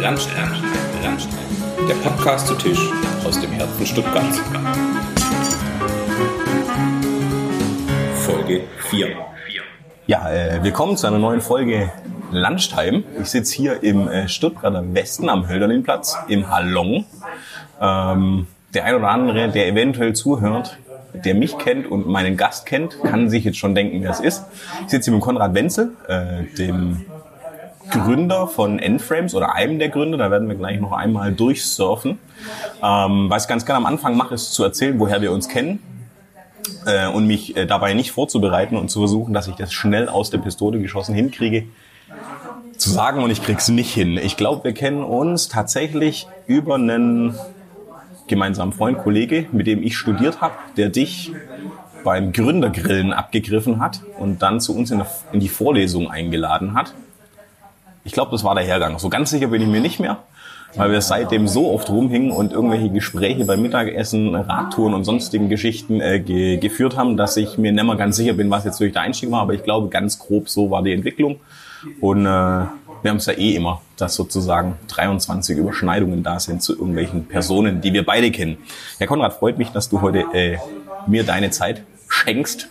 Landstein, Landstein. Der Podcast zu Tisch aus dem Herzen Stuttgarts. Folge 4. Ja, äh, willkommen zu einer neuen Folge Lunchtime. Ich sitze hier im äh, Stuttgarter Westen am Hölderlinplatz im Hallong. Ähm, der ein oder andere, der eventuell zuhört, der mich kennt und meinen Gast kennt, kann sich jetzt schon denken, wer es ist. Ich sitze hier mit Konrad Wenzel, äh, dem Gründer von N-Frames oder einem der Gründer, da werden wir gleich noch einmal durchsurfen. Ähm, was ich ganz gerne am Anfang mache, ist zu erzählen, woher wir uns kennen äh, und mich äh, dabei nicht vorzubereiten und zu versuchen, dass ich das schnell aus der Pistole geschossen hinkriege, zu sagen und ich krieg's nicht hin. Ich glaube, wir kennen uns tatsächlich über einen gemeinsamen Freund, Kollege, mit dem ich studiert habe, der dich beim Gründergrillen abgegriffen hat und dann zu uns in die Vorlesung eingeladen hat. Ich glaube, das war der Hergang. So ganz sicher bin ich mir nicht mehr, weil wir seitdem so oft rumhingen und irgendwelche Gespräche beim Mittagessen, Radtouren und sonstigen Geschichten äh, ge geführt haben, dass ich mir nicht mehr ganz sicher bin, was jetzt wirklich der Einstieg war. Aber ich glaube, ganz grob so war die Entwicklung. Und äh, wir haben es ja eh immer, dass sozusagen 23 Überschneidungen da sind zu irgendwelchen Personen, die wir beide kennen. Herr Konrad, freut mich, dass du heute äh, mir deine Zeit schenkst.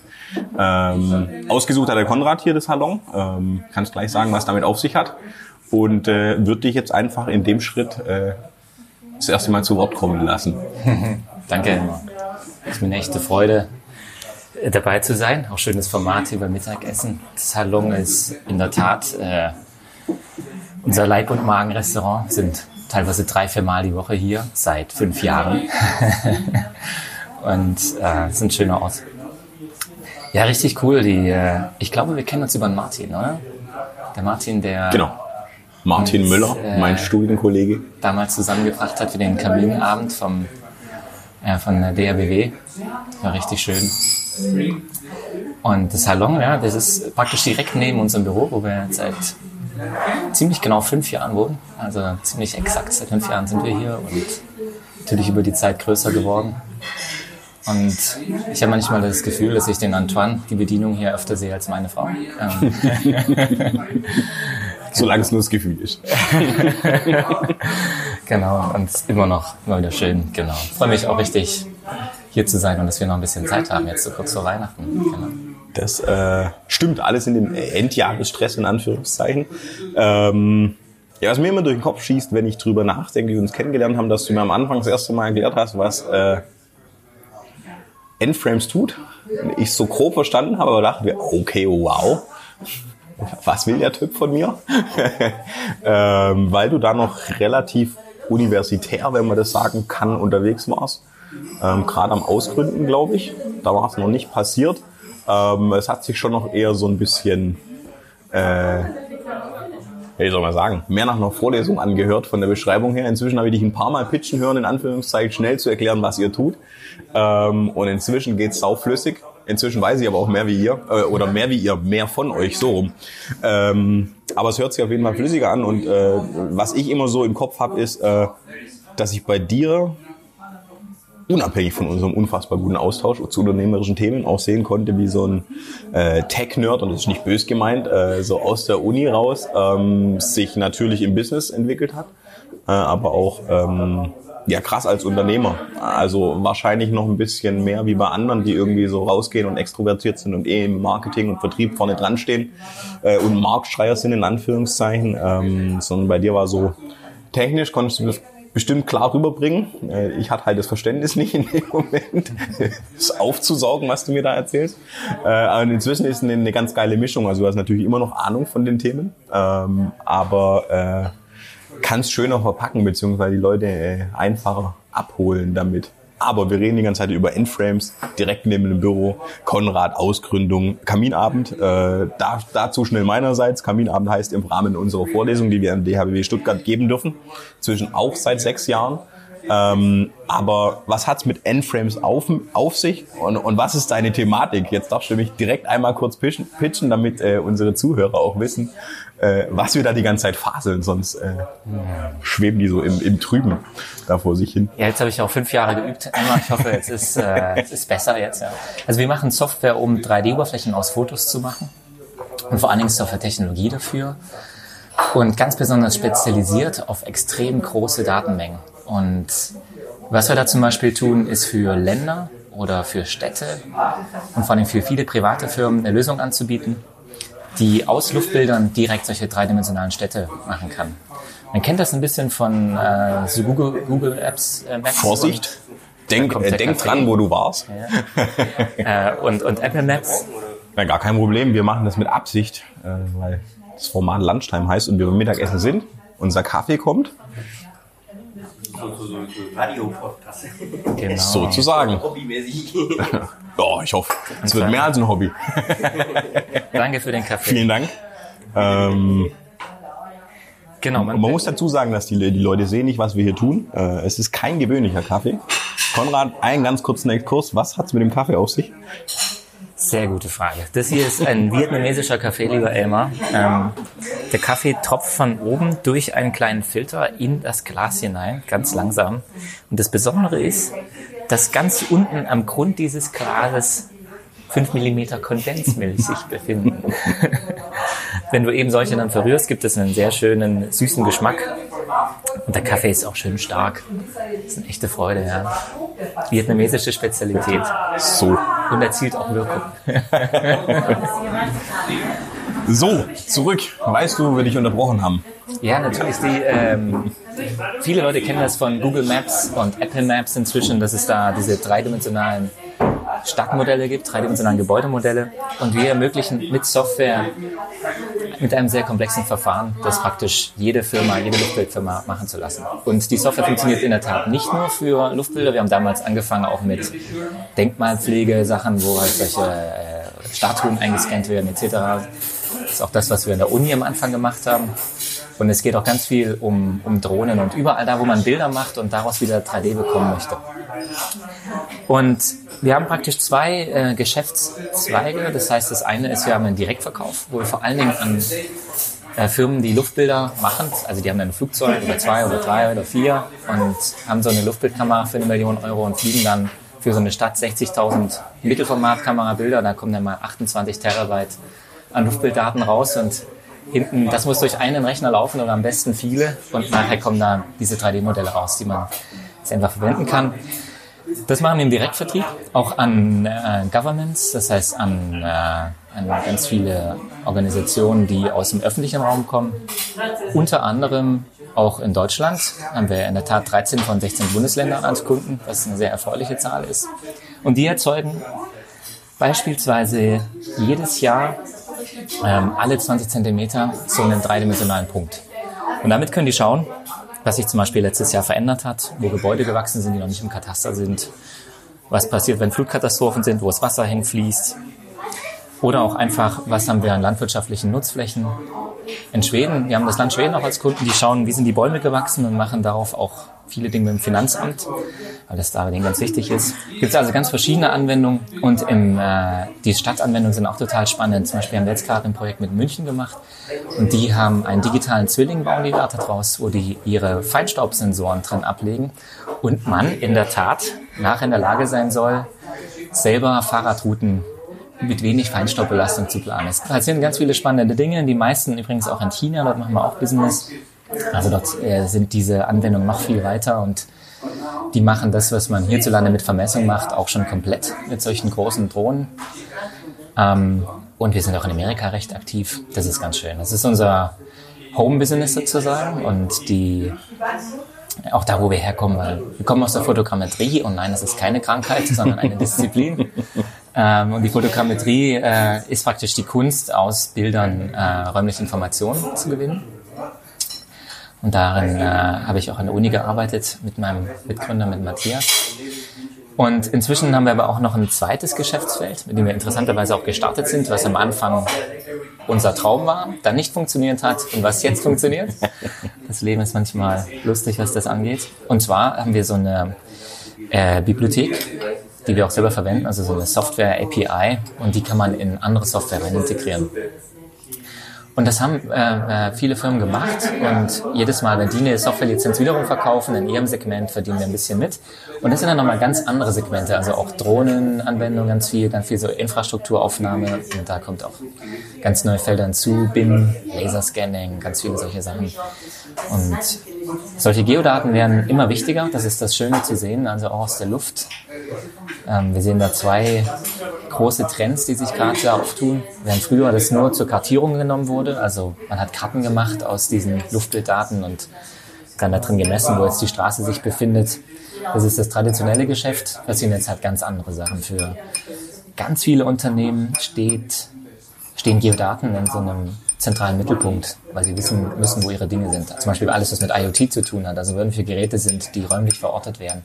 Ähm, ausgesucht hat der Konrad hier das Salon. Ähm, kannst gleich sagen, was damit auf sich hat. Und äh, würde dich jetzt einfach in dem Schritt äh, das erste Mal zu Wort kommen lassen. Danke. Es ist mir eine echte Freude, dabei zu sein. Auch schönes Format hier beim Mittagessen. Das Salon ist in der Tat äh, unser Leib- und Magenrestaurant sind teilweise drei, vier Mal die Woche hier, seit fünf Jahren. und äh, ist ein schöner Ort. Ja, richtig cool. Die, äh, ich glaube, wir kennen uns über den Martin, oder? Der Martin, der... Genau. Martin uns, Müller, äh, mein Studienkollege. Damals zusammengebracht hat für den Kaminabend vom, äh, von der DRBW. War richtig schön. Und das Salon, ja, das ist praktisch direkt neben unserem Büro, wo wir seit ziemlich genau fünf Jahren wohnen. Also ziemlich exakt seit fünf Jahren sind wir hier und natürlich über die Zeit größer geworden. Und ich habe manchmal das Gefühl, dass ich den Antoine, die Bedienung hier öfter sehe als meine Frau. Solange es nur das Gefühl ist. genau, und immer noch immer wieder schön. Genau. Ich freue mich auch richtig, hier zu sein und dass wir noch ein bisschen Zeit haben, jetzt so kurz vor Weihnachten. Genau. Das äh, stimmt alles in dem Endjahresstress in Anführungszeichen. Ähm, ja, was mir immer durch den Kopf schießt, wenn ich drüber nachdenke, wie wir uns kennengelernt haben, dass du mir am Anfang das erste Mal erklärt hast, was äh, Endframes tut. Ich so grob verstanden habe, aber dachte okay, wow. Was will der Typ von mir? ähm, weil du da noch relativ universitär, wenn man das sagen kann, unterwegs warst. Ähm, Gerade am Ausgründen, glaube ich. Da war es noch nicht passiert. Ähm, es hat sich schon noch eher so ein bisschen, äh, wie soll man sagen, mehr nach einer Vorlesung angehört von der Beschreibung her. Inzwischen habe ich dich ein paar Mal pitchen hören, in Anführungszeichen schnell zu erklären, was ihr tut. Ähm, und inzwischen geht's sauflüssig. Inzwischen weiß ich aber auch mehr wie ihr, äh, oder mehr wie ihr, mehr von euch, so rum. Ähm, aber es hört sich auf jeden Fall flüssiger an und äh, was ich immer so im Kopf habe, ist, äh, dass ich bei dir unabhängig von unserem unfassbar guten Austausch zu unternehmerischen Themen auch sehen konnte, wie so ein äh, Tech-Nerd, und das ist nicht bös gemeint, äh, so aus der Uni raus ähm, sich natürlich im Business entwickelt hat, äh, aber auch ähm, ja krass als Unternehmer. Also wahrscheinlich noch ein bisschen mehr wie bei anderen, die irgendwie so rausgehen und extrovertiert sind und eh im Marketing und Vertrieb vorne dran stehen äh, und Marktschreier sind in Anführungszeichen, ähm, sondern bei dir war so technisch konntest du bestimmt klar rüberbringen. Äh, ich hatte halt das Verständnis nicht in dem Moment, das aufzusaugen, was du mir da erzählst. Äh, aber inzwischen ist eine, eine ganz geile Mischung. Also du hast natürlich immer noch Ahnung von den Themen, ähm, aber äh, kannst schöner verpacken, beziehungsweise die Leute einfacher abholen damit. Aber wir reden die ganze Zeit über Endframes, direkt neben dem Büro, Konrad, Ausgründung, Kaminabend. Äh, da, dazu schnell meinerseits. Kaminabend heißt im Rahmen unserer Vorlesung, die wir an DHBW Stuttgart geben dürfen, zwischen auch seit sechs Jahren. Ähm, aber was hat's mit Endframes auf, auf sich und, und was ist deine Thematik? Jetzt darfst du mich direkt einmal kurz pitchen, pitchen damit äh, unsere Zuhörer auch wissen, äh, was wir da die ganze Zeit faseln, sonst äh, schweben die so im, im Trüben da vor sich hin. Ja, jetzt habe ich auch fünf Jahre geübt. Emma, ich hoffe, es ist, äh, es ist besser jetzt. Ja. Also wir machen Software, um 3D-Oberflächen aus Fotos zu machen und vor allen Dingen Software-Technologie dafür. und ganz besonders spezialisiert auf extrem große Datenmengen. Und was wir da zum Beispiel tun, ist für Länder oder für Städte und vor allem für viele private Firmen eine Lösung anzubieten, die aus Luftbildern direkt solche dreidimensionalen Städte machen kann. Man kennt das ein bisschen von äh, so Google, Google Apps. Äh, Maps Vorsicht! Denk, äh, denk dran, wo du warst. Ja. äh, und, und Apple Maps. Ja, gar kein Problem. Wir machen das mit Absicht, äh, weil das Format Lunchtime heißt und wir beim Mittagessen sind. Unser Kaffee kommt. Radio-Podcast. Genau. Sozusagen. Hobbymäßig. ja, ich hoffe, es wird mehr als ein Hobby. Danke für den Kaffee. Vielen Dank. Ähm, genau. Man, man muss dazu sagen, dass die, die Leute sehen nicht, was wir hier tun. Äh, es ist kein gewöhnlicher Kaffee. Konrad, einen ganz kurzen Exkurs. Was hat's mit dem Kaffee auf sich? Sehr gute Frage. Das hier ist ein vietnamesischer Kaffee, lieber Elmar. Ähm, der Kaffee tropft von oben durch einen kleinen Filter in das Glas hinein, ganz langsam. Und das Besondere ist, dass ganz unten am Grund dieses Glases 5 mm Kondensmilch sich befinden. Wenn du eben solche dann verrührst, gibt es einen sehr schönen, süßen Geschmack. Und der Kaffee ist auch schön stark. Das ist eine echte Freude, ja. Vietnamesische Spezialität. So. Und erzielt auch Wirkung. so, zurück. Weißt du, wo wir dich unterbrochen haben? Ja, natürlich. Die, ähm, viele Leute kennen das von Google Maps und Apple Maps inzwischen, dass es da diese dreidimensionalen Stadtmodelle gibt, dreidimensionale Gebäudemodelle. Und wir ermöglichen mit Software, mit einem sehr komplexen Verfahren, das praktisch jede Firma, jede Luftbildfirma machen zu lassen. Und die Software funktioniert in der Tat nicht nur für Luftbilder. Wir haben damals angefangen auch mit Denkmalpflege, Sachen, wo halt solche äh, Statuen eingescannt werden etc. Das ist auch das, was wir in der Uni am Anfang gemacht haben. Und es geht auch ganz viel um, um Drohnen und überall da, wo man Bilder macht und daraus wieder 3D bekommen möchte. Und wir haben praktisch zwei äh, Geschäftszweige. Das heißt, das eine ist, wir haben einen Direktverkauf, wo wir vor allen Dingen an äh, Firmen, die Luftbilder machen, also die haben dann ein Flugzeug oder zwei oder drei oder vier und haben so eine Luftbildkamera für eine Million Euro und fliegen dann für so eine Stadt 60.000 Mittelformatkamerabilder. Da kommen dann mal 28 Terabyte an Luftbilddaten raus und hinten, das muss durch einen Rechner laufen oder am besten viele und nachher kommen da diese 3D-Modelle raus, die man jetzt einfach verwenden kann. Das machen wir im Direktvertrieb, auch an äh, Governments, das heißt an, äh, an ganz viele Organisationen, die aus dem öffentlichen Raum kommen. Unter anderem auch in Deutschland haben wir in der Tat 13 von 16 Bundesländern als Kunden, was eine sehr erfreuliche Zahl ist. Und die erzeugen beispielsweise jedes Jahr ähm, alle 20 Zentimeter so einen dreidimensionalen Punkt. Und damit können die schauen, was sich zum Beispiel letztes Jahr verändert hat, wo Gebäude gewachsen sind, die noch nicht im Kataster sind, was passiert, wenn Flutkatastrophen sind, wo das Wasser hinfließt. Oder auch einfach, was haben wir an landwirtschaftlichen Nutzflächen in Schweden. Wir haben das Land Schweden auch als Kunden, die schauen, wie sind die Bäume gewachsen und machen darauf auch viele Dinge mit dem Finanzamt, weil das da denen ganz wichtig ist. Gibt es also ganz verschiedene Anwendungen und im, äh, die Stadtanwendungen sind auch total spannend. Zum Beispiel haben wir jetzt gerade ein Projekt mit München gemacht und die haben einen digitalen Zwilling, bauen die da draus, wo die ihre Feinstaubsensoren dran ablegen und man in der Tat nachher in der Lage sein soll, selber Fahrradrouten mit wenig Feinstaubbelastung zu planen. Es passieren ganz viele spannende Dinge. Die meisten übrigens auch in China, dort machen wir auch Business. Also dort äh, sind diese Anwendungen noch viel weiter und die machen das, was man hierzulande mit Vermessung macht, auch schon komplett mit solchen großen Drohnen. Ähm, und wir sind auch in Amerika recht aktiv. Das ist ganz schön. Das ist unser Home-Business sozusagen und die auch da, wo wir herkommen, weil wir kommen aus der Fotogrammetrie und nein, das ist keine Krankheit, sondern eine Disziplin. Ähm, und die Fotogrammetrie äh, ist praktisch die Kunst, aus Bildern äh, räumliche Informationen zu gewinnen. Und darin äh, habe ich auch an der Uni gearbeitet mit meinem Mitgründer, mit Matthias. Und inzwischen haben wir aber auch noch ein zweites Geschäftsfeld, mit dem wir interessanterweise auch gestartet sind, was am Anfang unser Traum war, dann nicht funktioniert hat und was jetzt funktioniert. Das Leben ist manchmal lustig, was das angeht. Und zwar haben wir so eine äh, Bibliothek, die wir auch selber verwenden, also so eine Software API und die kann man in andere Software rein integrieren. Und das haben äh, äh, viele Firmen gemacht und jedes Mal, wenn die eine Softwarelizenz wiederum verkaufen, in ihrem Segment verdienen wir ein bisschen mit. Und das sind dann nochmal ganz andere Segmente, also auch Drohnenanwendungen ganz viel, ganz viel so Infrastrukturaufnahme und da kommt auch ganz neue Felder hinzu, BIM, Laserscanning, ganz viele solche Sachen. Und solche Geodaten werden immer wichtiger, das ist das Schöne zu sehen, also auch aus der Luft. Ähm, wir sehen da zwei große Trends, die sich gerade auftun. Während früher das nur zur Kartierung genommen wurde, also man hat Karten gemacht aus diesen Luftbilddaten und dann da drin gemessen, wo jetzt die Straße sich befindet. Das ist das traditionelle Geschäft. Passieren jetzt halt ganz andere Sachen. Für ganz viele Unternehmen steht, stehen Geodaten in so einem zentralen Mittelpunkt, weil sie wissen müssen, wo ihre Dinge sind. Zum Beispiel alles, was mit IoT zu tun hat. Also wenn für Geräte sind, die räumlich verortet werden.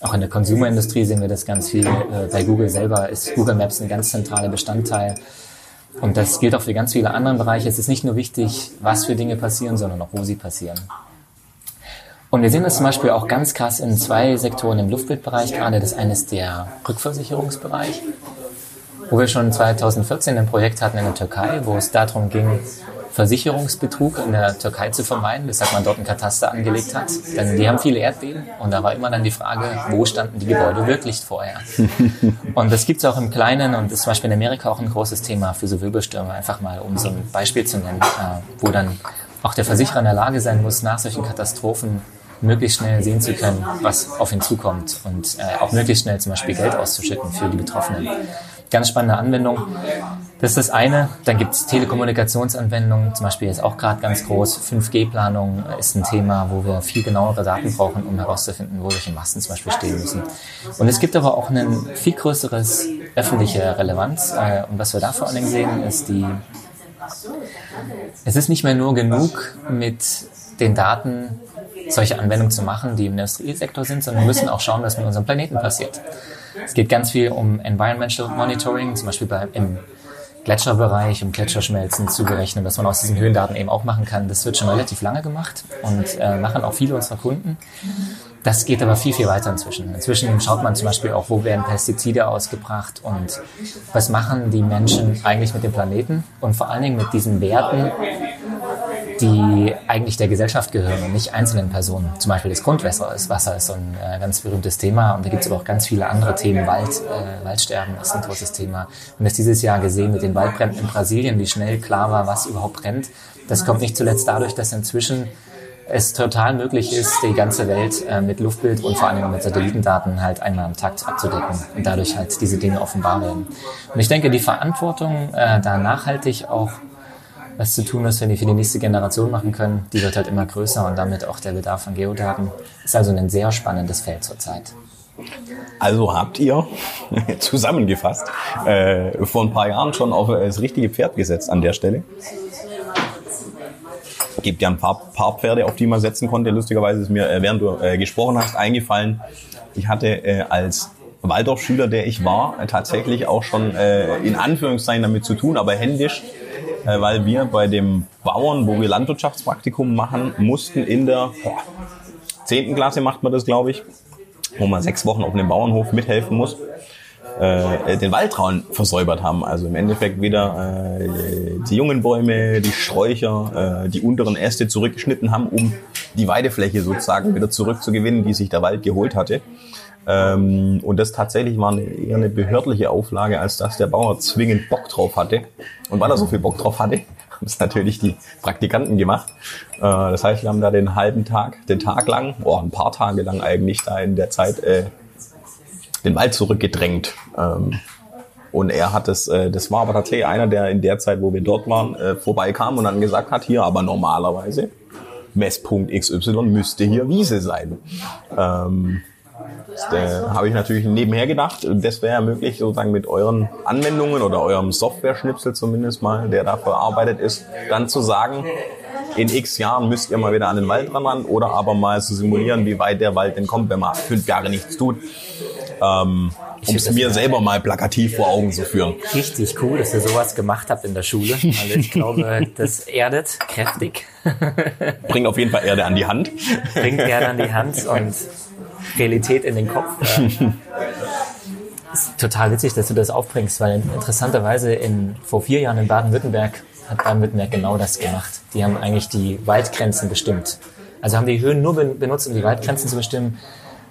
Auch in der Konsumerindustrie sehen wir das ganz viel. Äh, bei Google selber ist Google Maps ein ganz zentraler Bestandteil. Und das gilt auch für ganz viele andere Bereiche. Es ist nicht nur wichtig, was für Dinge passieren, sondern auch, wo sie passieren. Und wir sehen das zum Beispiel auch ganz krass in zwei Sektoren im Luftbildbereich gerade. Das eine ist der Rückversicherungsbereich, wo wir schon 2014 ein Projekt hatten in der Türkei, wo es darum ging, Versicherungsbetrug in der Türkei zu vermeiden, weshalb man dort ein Kataster angelegt hat. Denn die haben viele Erdbeben und da war immer dann die Frage, wo standen die Gebäude wirklich vorher? Und das gibt es auch im Kleinen und ist zum Beispiel in Amerika auch ein großes Thema für so Wirbelstürme, einfach mal um so ein Beispiel zu nennen, äh, wo dann auch der Versicherer in der Lage sein muss, nach solchen Katastrophen möglichst schnell sehen zu können, was auf ihn zukommt und äh, auch möglichst schnell zum Beispiel Geld auszuschütten für die Betroffenen. Ganz spannende Anwendung. Das ist das eine. Dann gibt es Telekommunikationsanwendungen, zum Beispiel ist auch gerade ganz groß. 5G-Planung ist ein Thema, wo wir viel genauere Daten brauchen, um herauszufinden, wo solche Masten zum Beispiel stehen müssen. Und es gibt aber auch ein viel größeres öffentliche Relevanz. Äh, und was wir da vor allen Dingen sehen, ist die, es ist nicht mehr nur genug mit den Daten solche Anwendungen zu machen, die im Industriesektor sind, sondern wir müssen auch schauen, was mit unserem Planeten passiert. Es geht ganz viel um Environmental Monitoring, zum Beispiel bei, im Gletscherbereich, um Gletscherschmelzen zu berechnen, was man aus diesen Höhendaten eben auch machen kann. Das wird schon relativ lange gemacht und äh, machen auch viele unserer Kunden. Das geht aber viel, viel weiter inzwischen. Inzwischen schaut man zum Beispiel auch, wo werden Pestizide ausgebracht und was machen die Menschen eigentlich mit dem Planeten und vor allen Dingen mit diesen Werten, die eigentlich der Gesellschaft gehören und nicht einzelnen Personen. Zum Beispiel das Grundwasser ist, Wasser ist so ein äh, ganz berühmtes Thema und da gibt es aber auch ganz viele andere Themen. Wald, äh, Waldsterben ist ein großes Thema. Haben das dieses Jahr gesehen mit den Waldbränden in Brasilien, wie schnell klar war, was überhaupt brennt. Das kommt nicht zuletzt dadurch, dass inzwischen es total möglich ist, die ganze Welt äh, mit Luftbild und vor allem mit Satellitendaten halt einmal am Takt abzudecken und dadurch halt diese Dinge offenbar werden. Und ich denke, die Verantwortung, äh, da nachhaltig auch was zu tun wenn die für die nächste Generation machen können, die wird halt immer größer und damit auch der Bedarf an Geodaten. Ist also ein sehr spannendes Feld zurzeit. Also habt ihr zusammengefasst äh, vor ein paar Jahren schon auf das richtige Pferd gesetzt an der Stelle. Gibt ja ein paar, paar Pferde, auf die man setzen konnte. Lustigerweise ist mir, äh, während du äh, gesprochen hast, eingefallen, ich hatte äh, als Waldorfschüler, der ich war, tatsächlich auch schon äh, in Anführungszeichen damit zu tun, aber händisch äh, weil wir bei dem Bauern, wo wir Landwirtschaftspraktikum machen, mussten in der zehnten Klasse macht man das, glaube ich, wo man sechs Wochen auf einem Bauernhof mithelfen muss, äh, den Waldraun versäubert haben. Also im Endeffekt wieder äh, die jungen Bäume, die Sträucher, äh, die unteren Äste zurückgeschnitten haben, um die Weidefläche sozusagen wieder zurückzugewinnen, die sich der Wald geholt hatte. Ähm, und das tatsächlich war eine, eher eine behördliche Auflage, als dass der Bauer zwingend Bock drauf hatte. Und weil er so viel Bock drauf hatte, haben es natürlich die Praktikanten gemacht. Äh, das heißt, wir haben da den halben Tag, den Tag lang, oh, ein paar Tage lang eigentlich da in der Zeit äh, den Wald zurückgedrängt. Ähm, und er hat es, äh, das war aber tatsächlich einer, der in der Zeit, wo wir dort waren, äh, vorbeikam und dann gesagt hat, hier aber normalerweise Messpunkt XY müsste hier Wiese sein. Ähm, da habe ich natürlich nebenher gedacht, das wäre ja möglich, sozusagen mit euren Anwendungen oder eurem Software-Schnipsel zumindest mal, der da verarbeitet ist, dann zu sagen, in x Jahren müsst ihr mal wieder an den Wald ran oder aber mal zu simulieren, wie weit der Wald denn kommt, wenn man fünf Jahre nichts tut. Ähm, um es mir selber mal plakativ vor Augen zu führen. Richtig cool, dass ihr sowas gemacht habt in der Schule. Also ich glaube, das erdet kräftig. Bringt auf jeden Fall Erde an die Hand. Bringt Erde an die Hand und Realität in den Kopf. ist total witzig, dass du das aufbringst, weil interessanterweise in, vor vier Jahren in Baden-Württemberg hat Baden-Württemberg genau das gemacht. Die haben eigentlich die Waldgrenzen bestimmt. Also haben die Höhen nur benutzt, um die Waldgrenzen zu bestimmen.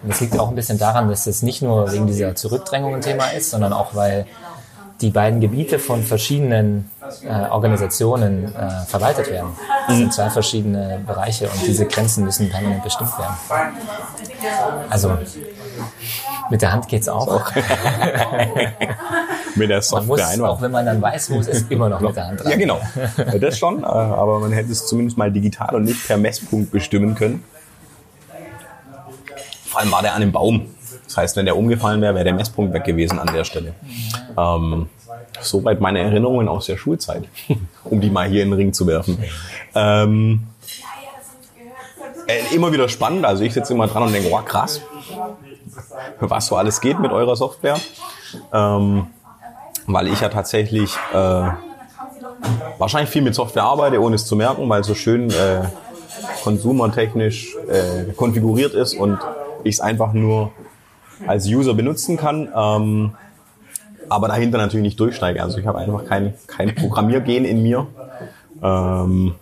Und das liegt auch ein bisschen daran, dass es nicht nur wegen dieser Zurückdrängung ein Thema ist, sondern auch, weil die beiden Gebiete von verschiedenen äh, Organisationen äh, verwaltet werden. Das sind zwei verschiedene Bereiche und diese Grenzen müssen permanent bestimmt werden. Also mit der Hand geht's auch. mit der Software man muss, Auch wenn man dann weiß, muss es immer noch mit der Hand rein. Ja, genau. Das schon, äh, aber man hätte es zumindest mal digital und nicht per Messpunkt bestimmen können. Vor allem war der an dem Baum. Das heißt, wenn der umgefallen wäre, wäre der Messpunkt weg gewesen an der Stelle. Ähm, soweit meine Erinnerungen aus der Schulzeit, um die mal hier in den Ring zu werfen. Ähm, äh, immer wieder spannend. Also ich sitze immer dran und denke, wow, krass, was so alles geht mit eurer Software. Ähm, weil ich ja tatsächlich äh, wahrscheinlich viel mit Software arbeite, ohne es zu merken, weil es so schön äh, konsumertechnisch äh, konfiguriert ist und ich es einfach nur als User benutzen kann. Ähm, aber dahinter natürlich nicht durchsteige. Also ich habe einfach kein, kein Programmiergen in mir. Ähm,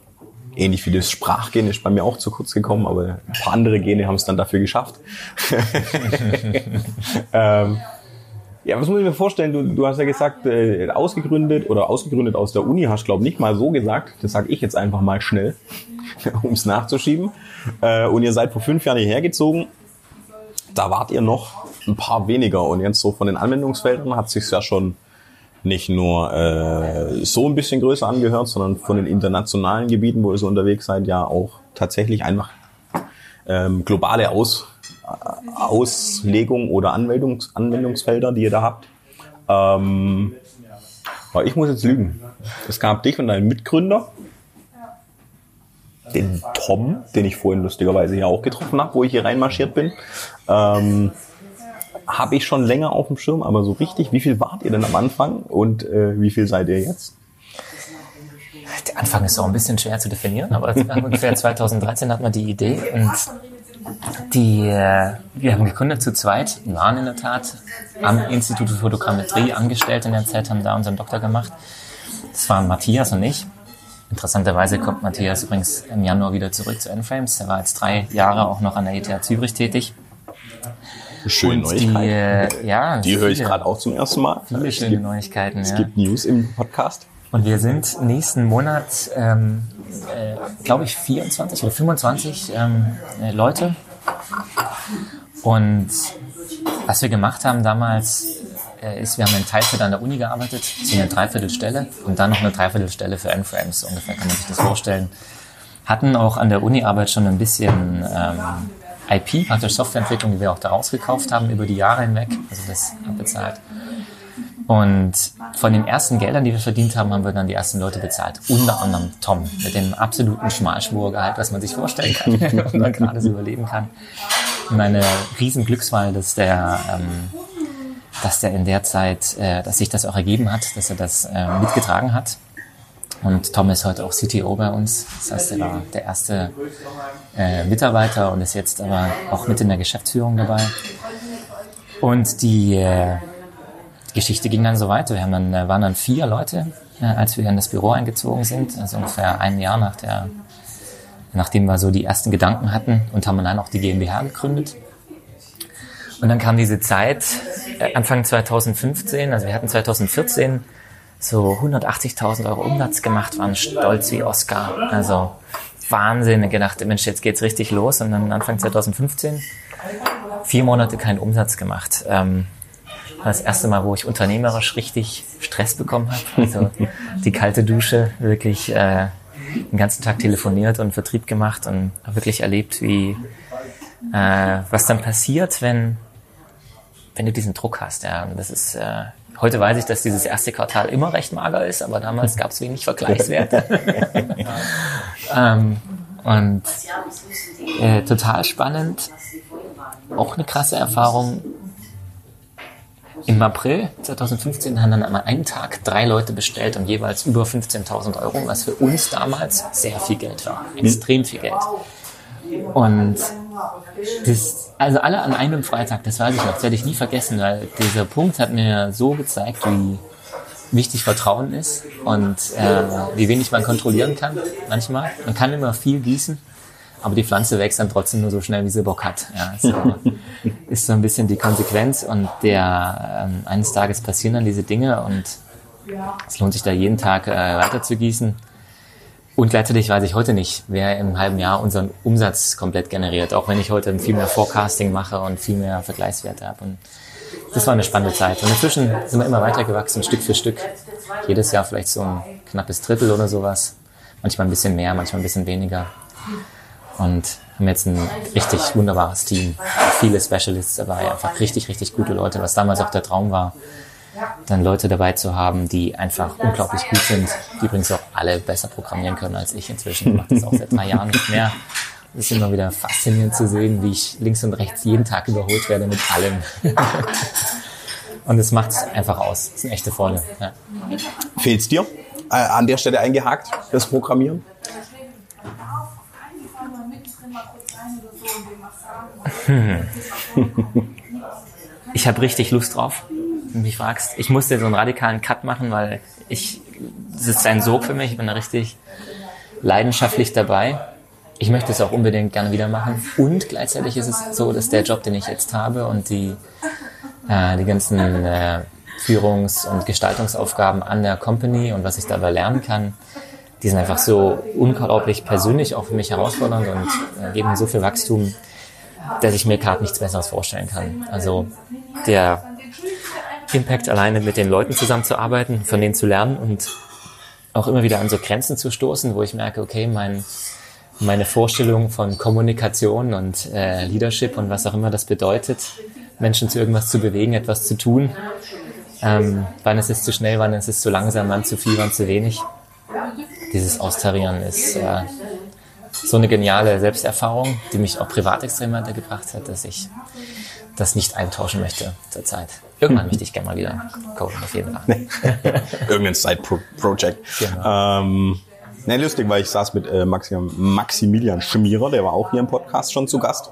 ähnlich wie das Sprachgen ist bei mir auch zu kurz gekommen, aber ein paar andere Gene haben es dann dafür geschafft. ähm, ja, was muss ich mir vorstellen? Du, du hast ja gesagt, äh, ausgegründet oder ausgegründet aus der Uni, hast glaube nicht mal so gesagt. Das sage ich jetzt einfach mal schnell, um es nachzuschieben. Äh, und ihr seid vor fünf Jahren hierher gezogen. Da wart ihr noch ein paar weniger. Und jetzt so von den Anwendungsfeldern hat sich ja schon nicht nur äh, so ein bisschen größer angehört, sondern von den internationalen Gebieten, wo ihr so unterwegs seid, ja auch tatsächlich einfach ähm, globale Aus, Auslegung oder Anwendungs, Anwendungsfelder, die ihr da habt. Ähm, aber ich muss jetzt lügen. Es gab dich und deinen Mitgründer, den Tom, den ich vorhin lustigerweise hier auch getroffen habe, wo ich hier reinmarschiert bin. Ähm, habe ich schon länger auf dem Schirm, aber so richtig, wie viel wart ihr denn am Anfang und äh, wie viel seid ihr jetzt? Der Anfang ist auch ein bisschen schwer zu definieren, aber ungefähr 2013 hat man die Idee und die, äh, wir haben gegründet zu zweit, waren in der Tat am Institut für Fotogrammetrie angestellt in der Zeit, haben da unseren Doktor gemacht. Das waren Matthias und ich. Interessanterweise kommt Matthias übrigens im Januar wieder zurück zu N-Frames. Er war jetzt drei Jahre auch noch an der ETH Zürich tätig. Schöne Neuigkeiten. Die, ja, die höre ich gerade auch zum ersten Mal. Viele es schöne gibt, Neuigkeiten. Es ja. gibt News im Podcast. Und wir sind nächsten Monat, ähm, äh, glaube ich, 24 oder 25 ähm, äh, Leute. Und was wir gemacht haben damals, äh, ist, wir haben in Teilzeit an der Uni gearbeitet, zu einer Dreiviertelstelle und dann noch eine Dreiviertelstelle für N-Frames, ungefähr kann man sich das vorstellen. Hatten auch an der Uni-Arbeit schon ein bisschen ähm, IP, praktisch Softwareentwicklung, die wir auch da rausgekauft haben über die Jahre hinweg, also das abbezahlt. Und von den ersten Geldern, die wir verdient haben, haben wir dann die ersten Leute bezahlt. Unter anderem Tom mit dem absoluten Schmalspurgehalt, was man sich vorstellen kann und man gerade so überleben kann. Und eine riesen Glückswahl, dass der, ähm, dass der in der Zeit, äh, dass sich das auch ergeben hat, dass er das äh, mitgetragen hat. Und Tom ist heute auch CTO bei uns. Das heißt, er war der erste äh, Mitarbeiter und ist jetzt aber auch mit in der Geschäftsführung dabei. Und die, äh, Geschichte ging dann so weiter. Wir haben dann, äh, waren dann vier Leute, äh, als wir in das Büro eingezogen sind, also ungefähr ein Jahr nach der, nachdem wir so die ersten Gedanken hatten und haben dann auch die GmbH gegründet. Und dann kam diese Zeit, äh, Anfang 2015, also wir hatten 2014 so 180.000 Euro Umsatz gemacht, waren stolz wie Oscar. Also Wahnsinn. Gedacht, Mensch, jetzt geht's richtig los. Und dann Anfang 2015 vier Monate keinen Umsatz gemacht. Ähm, das erste Mal, wo ich unternehmerisch richtig Stress bekommen habe. Also die kalte Dusche, wirklich äh, den ganzen Tag telefoniert und Vertrieb gemacht und wirklich erlebt, wie äh, was dann passiert, wenn wenn du diesen Druck hast. Ja, und das ist äh, Heute weiß ich, dass dieses erste Quartal immer recht mager ist, aber damals gab es wenig Vergleichswerte. ähm, und äh, total spannend. Auch eine krasse Erfahrung. Im April 2015 haben dann an einem Tag drei Leute bestellt und jeweils über 15.000 Euro, was für uns damals sehr viel Geld war. Extrem viel Geld. Und das, also alle an einem Freitag, das weiß ich noch, das werde ich nie vergessen, weil dieser Punkt hat mir so gezeigt, wie, wichtig Vertrauen ist und äh, wie wenig man kontrollieren kann manchmal. Man kann immer viel gießen, aber die Pflanze wächst dann trotzdem nur so schnell, wie sie Bock hat. Ja, so ist so ein bisschen die Konsequenz und der ähm, eines Tages passieren dann diese Dinge und es lohnt sich da jeden Tag äh, weiter zu gießen. Und gleichzeitig weiß ich heute nicht, wer im halben Jahr unseren Umsatz komplett generiert, auch wenn ich heute viel mehr Forecasting mache und viel mehr Vergleichswerte habe. Und das war eine spannende Zeit. Und inzwischen sind wir immer weiter gewachsen, Stück für Stück. Jedes Jahr vielleicht so ein knappes Drittel oder sowas. Manchmal ein bisschen mehr, manchmal ein bisschen weniger. Und haben jetzt ein richtig wunderbares Team. Viele Specialists dabei, einfach richtig, richtig gute Leute, was damals auch der Traum war dann Leute dabei zu haben, die einfach unglaublich gut sind, die übrigens auch alle besser programmieren können als ich inzwischen. Ich mache das auch seit drei Jahren nicht mehr. Es ist immer wieder faszinierend zu sehen, wie ich links und rechts jeden Tag überholt werde mit allem. und es macht es einfach aus. Das ist eine echte Freude. Ja. Fehlt's dir äh, an der Stelle eingehakt, das Programmieren? Ich habe richtig Lust drauf mich fragst, ich musste so einen radikalen Cut machen, weil ich, das ist ein Sog für mich, ich bin da richtig leidenschaftlich dabei. Ich möchte es auch unbedingt gerne wieder machen. Und gleichzeitig ist es so, dass der Job, den ich jetzt habe und die, äh, die ganzen äh, Führungs- und Gestaltungsaufgaben an der Company und was ich dabei lernen kann, die sind einfach so unglaublich persönlich auch für mich herausfordernd und äh, geben so viel Wachstum, dass ich mir gerade nichts Besseres vorstellen kann. Also der Impact, alleine mit den Leuten zusammenzuarbeiten, von denen zu lernen und auch immer wieder an so Grenzen zu stoßen, wo ich merke, okay, mein, meine Vorstellung von Kommunikation und äh, Leadership und was auch immer das bedeutet, Menschen zu irgendwas zu bewegen, etwas zu tun. Ähm, wann ist es zu schnell, wann ist es zu langsam, wann zu viel, wann zu wenig. Dieses Austarieren ist äh, so eine geniale Selbsterfahrung, die mich auch privat extrem weitergebracht hat, dass ich das nicht eintauschen möchte zurzeit. Irgendwann möchte ich gerne mal wieder coden, auf jeden Fall. Irgendein Side-Project. Genau. Ähm, ne, lustig, weil ich saß mit äh, Maximilian Schmierer, der war auch hier im Podcast schon zu Gast.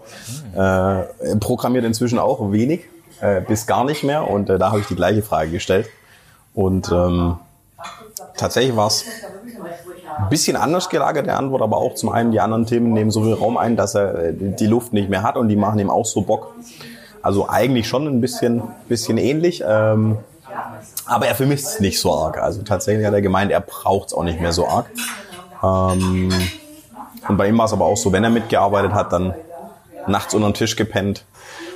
Äh, programmiert inzwischen auch wenig, äh, bis gar nicht mehr. Und äh, da habe ich die gleiche Frage gestellt. Und ähm, tatsächlich war es ein bisschen anders gelagert, der Antwort, aber auch zum einen die anderen Themen nehmen so viel Raum ein, dass er äh, die Luft nicht mehr hat und die machen ihm auch so Bock. Also eigentlich schon ein bisschen, bisschen ähnlich. Ähm, aber er vermisst es nicht so arg. Also tatsächlich hat er gemeint, er braucht es auch nicht mehr so arg. Ähm, und bei ihm war es aber auch so, wenn er mitgearbeitet hat, dann nachts unter den Tisch gepennt,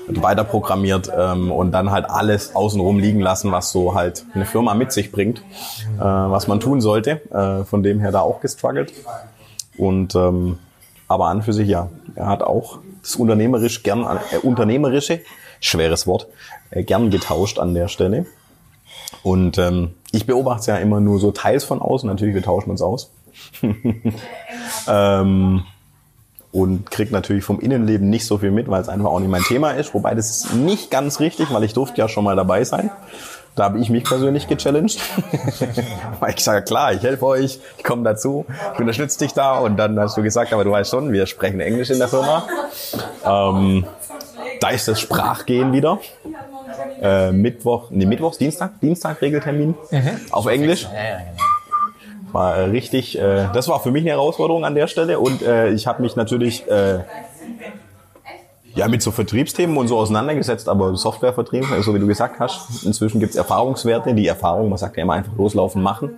weiter programmiert ähm, und dann halt alles außenrum liegen lassen, was so halt eine Firma mit sich bringt, äh, was man tun sollte. Äh, von dem her da auch gestruggelt. Und ähm, aber an für sich ja. Er hat auch das unternehmerisch gern, äh, unternehmerische, schweres Wort, äh, gern getauscht an der Stelle. Und ähm, ich beobachte es ja immer nur so teils von außen. Natürlich, wir tauschen uns aus. ähm, und krieg natürlich vom Innenleben nicht so viel mit, weil es einfach auch nicht mein Thema ist. Wobei das ist nicht ganz richtig, weil ich durfte ja schon mal dabei sein. Da habe ich mich persönlich gechallenged. Weil ich sage, klar, ich helfe euch, ich komme dazu, ich unterstütze dich da. Und dann hast du gesagt, aber du weißt schon, wir sprechen Englisch in der Firma. Ähm, da ist das Sprachgehen wieder. Äh, Mittwoch, nee, Mittwochs, Dienstag, Dienstag Regeltermin mhm. auf Englisch. Ja, ja, genau. War richtig, äh, das war für mich eine Herausforderung an der Stelle und äh, ich habe mich natürlich äh, ja, mit so Vertriebsthemen und so auseinandergesetzt, aber Softwarevertrieb, so wie du gesagt hast, inzwischen gibt's Erfahrungswerte. Die Erfahrung, man sagt ja immer einfach loslaufen, machen.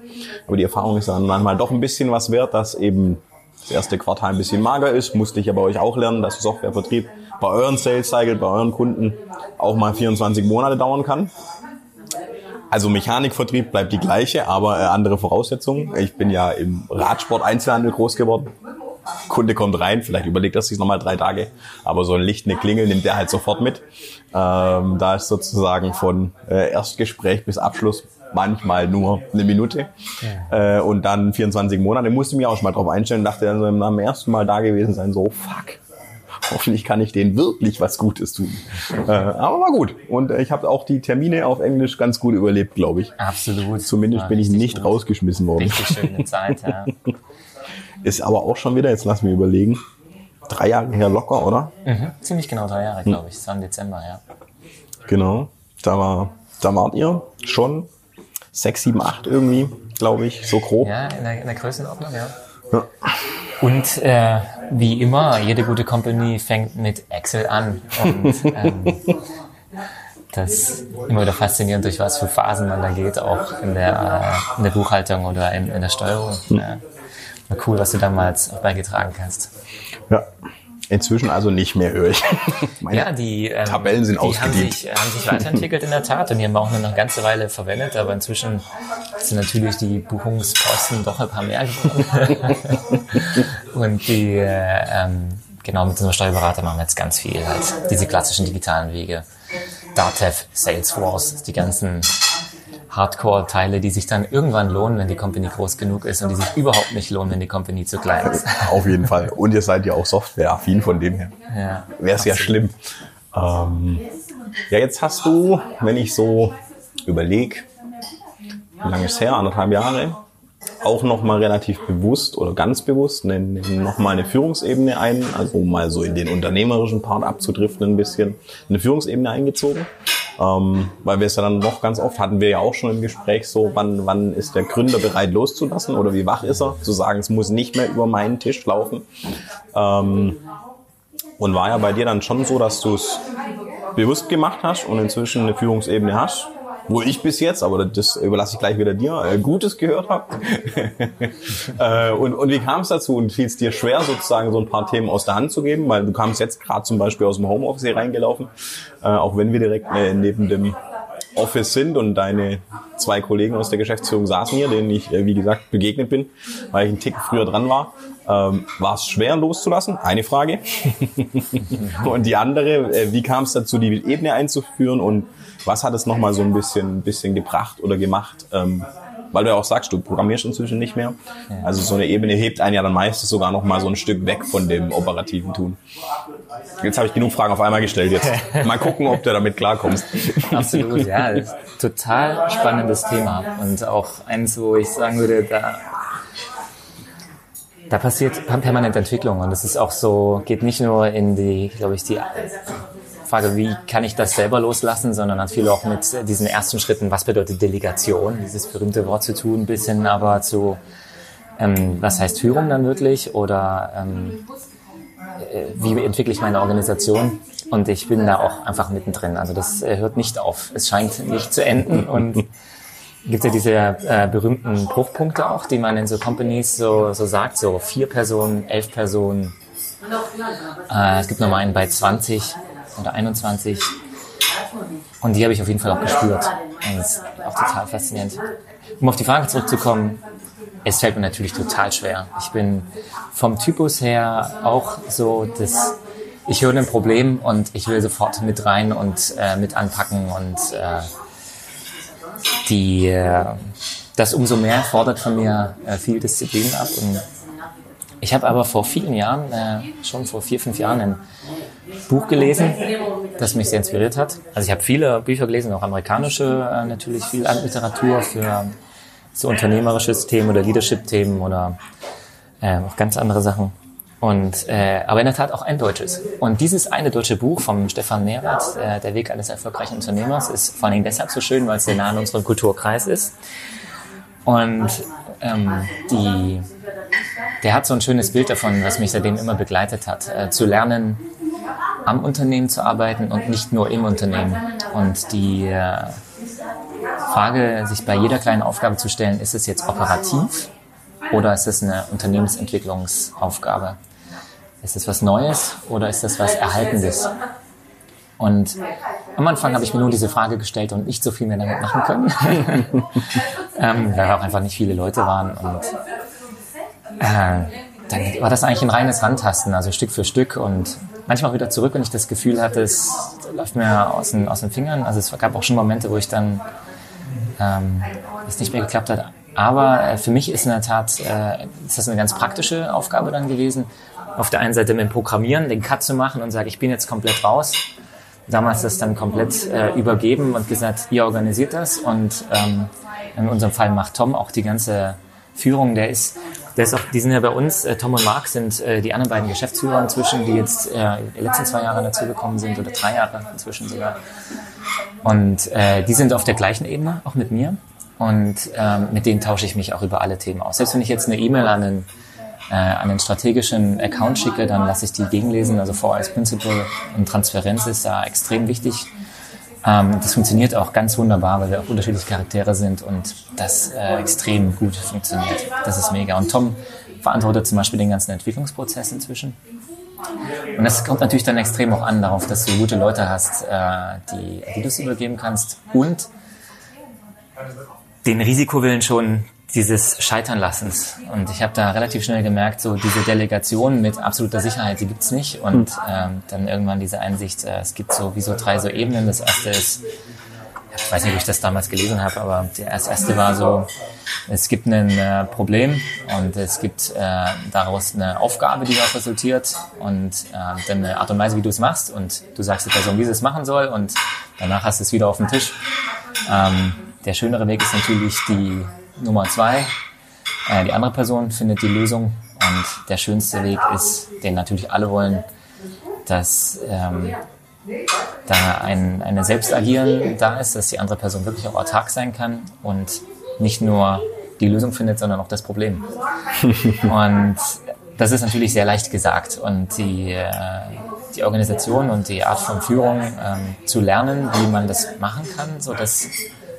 Aber die Erfahrung ist dann manchmal doch ein bisschen was wert, dass eben das erste Quartal ein bisschen mager ist. Musste ich ja bei euch auch lernen, dass Softwarevertrieb bei euren Sales Cycle, bei euren Kunden auch mal 24 Monate dauern kann. Also Mechanikvertrieb bleibt die gleiche, aber äh, andere Voraussetzungen. Ich bin ja im Radsport Einzelhandel groß geworden. Kunde kommt rein, vielleicht überlegt er sich nochmal drei Tage, aber so ein Licht, eine Klingel nimmt er halt sofort mit. Ähm, da ist sozusagen von äh, Erstgespräch bis Abschluss manchmal nur eine Minute ja. äh, und dann 24 Monate. Musste mich auch schon mal drauf einstellen, dachte dann so am ersten Mal da gewesen sein, so fuck, hoffentlich kann ich denen wirklich was Gutes tun. Äh, aber war gut. Und ich habe auch die Termine auf Englisch ganz gut überlebt, glaube ich. Absolut. Zumindest bin ich nicht gut. rausgeschmissen worden. Richtig schöne Zeit, ja. Ist aber auch schon wieder, jetzt lass mich überlegen, drei Jahre her locker, oder? Mhm, ziemlich genau drei Jahre, glaube ich. Das war im Dezember, ja. Genau. Da, war, da wart ihr schon 6, 7, 8 irgendwie, glaube ich, so grob. Ja, in der, in der Größenordnung, ja. ja. Und äh, wie immer, jede gute Company fängt mit Excel an. Und ähm, das immer wieder faszinierend, durch was für Phasen man da geht, auch in der, in der Buchhaltung oder in, in der Steuerung. Hm. Ja. Cool, was du damals auch beigetragen kannst. Ja, Inzwischen also nicht mehr, höre ich. Meine ja, die ähm, Tabellen sind die ausgedient. Haben sich, haben sich weiterentwickelt in der Tat und die haben wir auch noch eine ganze Weile verwendet, aber inzwischen sind natürlich die Buchungsposten doch ein paar mehr geworden. und die, äh, ähm, genau, mit unserem Steuerberater machen wir jetzt ganz viel, halt diese klassischen digitalen Wege. Datev, Salesforce, die ganzen Hardcore-Teile, die sich dann irgendwann lohnen, wenn die Company groß genug ist und die sich überhaupt nicht lohnen, wenn die Company zu klein ist. Auf jeden Fall. Und ihr seid ja auch Software-affin von dem her. Ja, Wäre es ja schlimm. Ähm, ja, jetzt hast du, wenn ich so überlege, wie lange ist her? Anderthalb Jahre? Auch nochmal relativ bewusst oder ganz bewusst nochmal eine Führungsebene ein, also um mal so in den unternehmerischen Part abzudriften ein bisschen, eine Führungsebene eingezogen. Ähm, weil wir es ja dann noch ganz oft hatten wir ja auch schon im Gespräch so, wann, wann ist der Gründer bereit loszulassen oder wie wach ist er, zu sagen, es muss nicht mehr über meinen Tisch laufen. Ähm, und war ja bei dir dann schon so, dass du es bewusst gemacht hast und inzwischen eine Führungsebene hast, wo ich bis jetzt, aber das überlasse ich gleich wieder dir, äh, Gutes gehört habe. äh, und, und wie kam es dazu und fiel es dir schwer, sozusagen so ein paar Themen aus der Hand zu geben? Weil du kamst jetzt gerade zum Beispiel aus dem Homeoffice hier reingelaufen, äh, auch wenn wir direkt äh, neben dem Office sind und deine zwei Kollegen aus der Geschäftsführung saßen hier, denen ich, äh, wie gesagt, begegnet bin, weil ich einen Tick früher dran war. Ähm, war es schwer loszulassen? Eine Frage. und die andere, äh, wie kam es dazu, die Ebene einzuführen und was hat es nochmal so ein bisschen, bisschen gebracht oder gemacht? Ähm, weil du ja auch sagst, du programmierst inzwischen nicht mehr. Also so eine Ebene hebt einen ja dann meistens sogar noch mal so ein Stück weg von dem operativen Tun. Jetzt habe ich genug Fragen auf einmal gestellt. Jetzt mal gucken, ob du damit klarkommst. Absolut, ja. Total spannendes Thema und auch eins, wo ich sagen würde, da da passiert permanent Entwicklung und es ist auch so, geht nicht nur in die, glaube ich, die Frage, wie kann ich das selber loslassen, sondern hat viel auch mit diesen ersten Schritten, was bedeutet Delegation, dieses berühmte Wort zu tun, bis hin aber zu, ähm, was heißt Führung dann wirklich? Oder ähm, äh, wie entwickle ich meine Organisation? Und ich bin da auch einfach mittendrin. Also das äh, hört nicht auf. Es scheint nicht zu enden. Und gibt ja diese äh, berühmten Bruchpunkte auch, die man in so Companies so, so sagt, so vier Personen, elf Personen. Äh, es gibt nochmal einen bei 20 oder 21. Und die habe ich auf jeden Fall auch gespürt. Und das ist auch total faszinierend. Um auf die Frage zurückzukommen, es fällt mir natürlich total schwer. Ich bin vom Typus her auch so, dass ich höre ein Problem und ich will sofort mit rein und äh, mit anpacken und äh, die, äh, das umso mehr fordert von mir äh, viel Disziplin ab. Und ich habe aber vor vielen Jahren, äh, schon vor vier, fünf Jahren, ein Buch gelesen, das mich sehr inspiriert hat. Also ich habe viele Bücher gelesen, auch amerikanische äh, natürlich, viel Literatur für so unternehmerische Themen oder Leadership-Themen oder äh, auch ganz andere Sachen. Und äh, aber in der Tat auch ein deutsches. Und dieses eine deutsche Buch vom Stefan Mehrath, äh, Der Weg eines erfolgreichen Unternehmers, ist vor Dingen deshalb so schön, weil es sehr nah an unserem Kulturkreis ist. Und ähm, die, der hat so ein schönes Bild davon, was mich seitdem immer begleitet hat, äh, zu lernen, am Unternehmen zu arbeiten und nicht nur im Unternehmen. Und die äh, Frage, sich bei jeder kleinen Aufgabe zu stellen, ist es jetzt operativ oder ist es eine Unternehmensentwicklungsaufgabe? Ist es was Neues oder ist das was Erhaltendes? Und am Anfang habe ich mir nur diese Frage gestellt und nicht so viel mehr damit machen können, ähm, weil auch einfach nicht viele Leute waren. Und äh, dann war das eigentlich ein reines Rantasten, also Stück für Stück und manchmal wieder zurück, wenn ich das Gefühl hatte, es läuft mir aus den, aus den Fingern. Also es gab auch schon Momente, wo ich dann ähm, es nicht mehr geklappt hat. Aber äh, für mich ist in der Tat äh, ist das eine ganz praktische Aufgabe dann gewesen. Auf der einen Seite mit dem Programmieren, den Cut zu machen und sage, ich bin jetzt komplett raus. Damals das dann komplett äh, übergeben und gesagt, ihr organisiert das. Und ähm, in unserem Fall macht Tom auch die ganze Führung. Der ist der ist auch, die sind ja bei uns, äh, Tom und Mark sind äh, die anderen beiden Geschäftsführer inzwischen, die jetzt äh, die letzten zwei Jahre dazugekommen sind oder drei Jahre inzwischen sogar. Und äh, die sind auf der gleichen Ebene, auch mit mir. und ähm, mit denen tausche ich mich auch über alle Themen aus. Selbst wenn ich jetzt eine E-Mail an einen, äh, an den strategischen Account schicke, dann lasse ich die gegenlesen. Also vor als Principle und Transparenz ist da extrem wichtig. Ähm, das funktioniert auch ganz wunderbar, weil wir auch unterschiedliche Charaktere sind und das äh, extrem gut funktioniert. Das ist mega. Und Tom verantwortet zum Beispiel den ganzen Entwicklungsprozess inzwischen. Und das kommt natürlich dann extrem auch an darauf, dass du gute Leute hast, äh, die, die du es übergeben kannst und den Risikowillen schon dieses Scheiternlassens. Und ich habe da relativ schnell gemerkt, so diese Delegation mit absoluter Sicherheit, die gibt's nicht. Und ähm, dann irgendwann diese Einsicht, äh, es gibt so wie so drei so Ebenen. Das erste ist, ich weiß nicht, ob ich das damals gelesen habe, aber das erste war so, es gibt ein äh, Problem und es gibt äh, daraus eine Aufgabe, die daraus resultiert und äh, dann eine Art und Weise, wie du es machst und du sagst der Person, wie sie es machen soll und danach hast du es wieder auf dem Tisch. Ähm, der schönere Weg ist natürlich die Nummer zwei. Äh, die andere Person findet die Lösung und der schönste Weg ist, den natürlich alle wollen, dass ähm, da ein eine Selbstagieren da ist, dass die andere Person wirklich auch autark sein kann und nicht nur die Lösung findet, sondern auch das Problem. und das ist natürlich sehr leicht gesagt und die, äh, die Organisation und die Art von Führung ähm, zu lernen, wie man das machen kann, so dass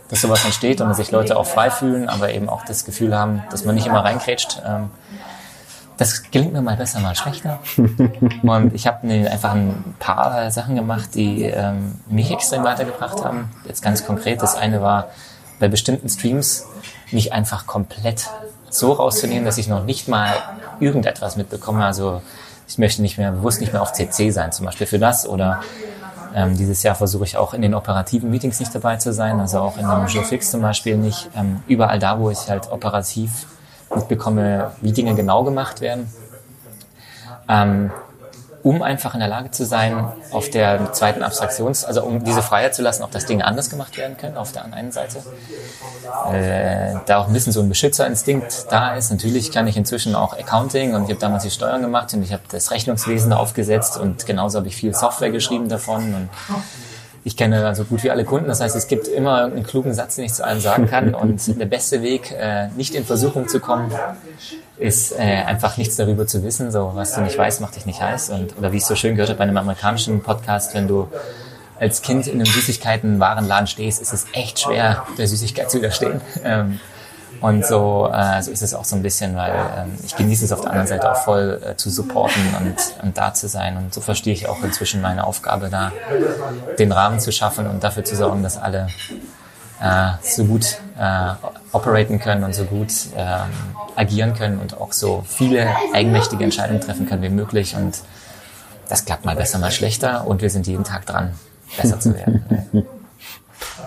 dass sowas entsteht und dass sich Leute auch frei fühlen, aber eben auch das Gefühl haben, dass man nicht immer reinkrätscht. Ähm, das gelingt mir mal besser, mal schlechter. Und ich habe einfach ein paar Sachen gemacht, die ähm, mich extrem weitergebracht haben. Jetzt ganz konkret, das eine war bei bestimmten Streams mich einfach komplett so rauszunehmen, dass ich noch nicht mal irgendetwas mitbekomme. Also ich möchte nicht mehr bewusst nicht mehr auf CC sein, zum Beispiel für das oder ähm, dieses Jahr versuche ich auch in den operativen Meetings nicht dabei zu sein, also auch in Joe Fix zum Beispiel nicht. Ähm, überall da, wo ich halt operativ mitbekomme, wie Dinge genau gemacht werden. Ähm, um einfach in der Lage zu sein, auf der zweiten Abstraktions, also um diese Freiheit zu lassen, auch dass Dinge anders gemacht werden können auf der einen Seite. Äh, da auch ein bisschen so ein Beschützerinstinkt da ist. Natürlich kann ich inzwischen auch Accounting und ich habe damals die Steuern gemacht und ich habe das Rechnungswesen aufgesetzt und genauso habe ich viel Software geschrieben davon und ich kenne also gut wie alle Kunden. Das heißt, es gibt immer einen klugen Satz, den ich zu allen sagen kann. Und der beste Weg, äh, nicht in Versuchung zu kommen, ist äh, einfach nichts darüber zu wissen. So, was du nicht weißt, macht dich nicht heiß. Und, oder wie ich so schön gehört habe bei einem amerikanischen Podcast, wenn du als Kind in einem Süßigkeitenwarenladen stehst, ist es echt schwer, der Süßigkeit zu widerstehen. Ähm, und so, äh, so ist es auch so ein bisschen, weil ähm, ich genieße es auf der anderen Seite auch voll äh, zu supporten und, und da zu sein. Und so verstehe ich auch inzwischen meine Aufgabe, da den Rahmen zu schaffen und dafür zu sorgen, dass alle äh, so gut äh, operaten können und so gut äh, agieren können und auch so viele eigenmächtige Entscheidungen treffen können wie möglich. Und das klappt mal besser, mal schlechter und wir sind jeden Tag dran, besser zu werden.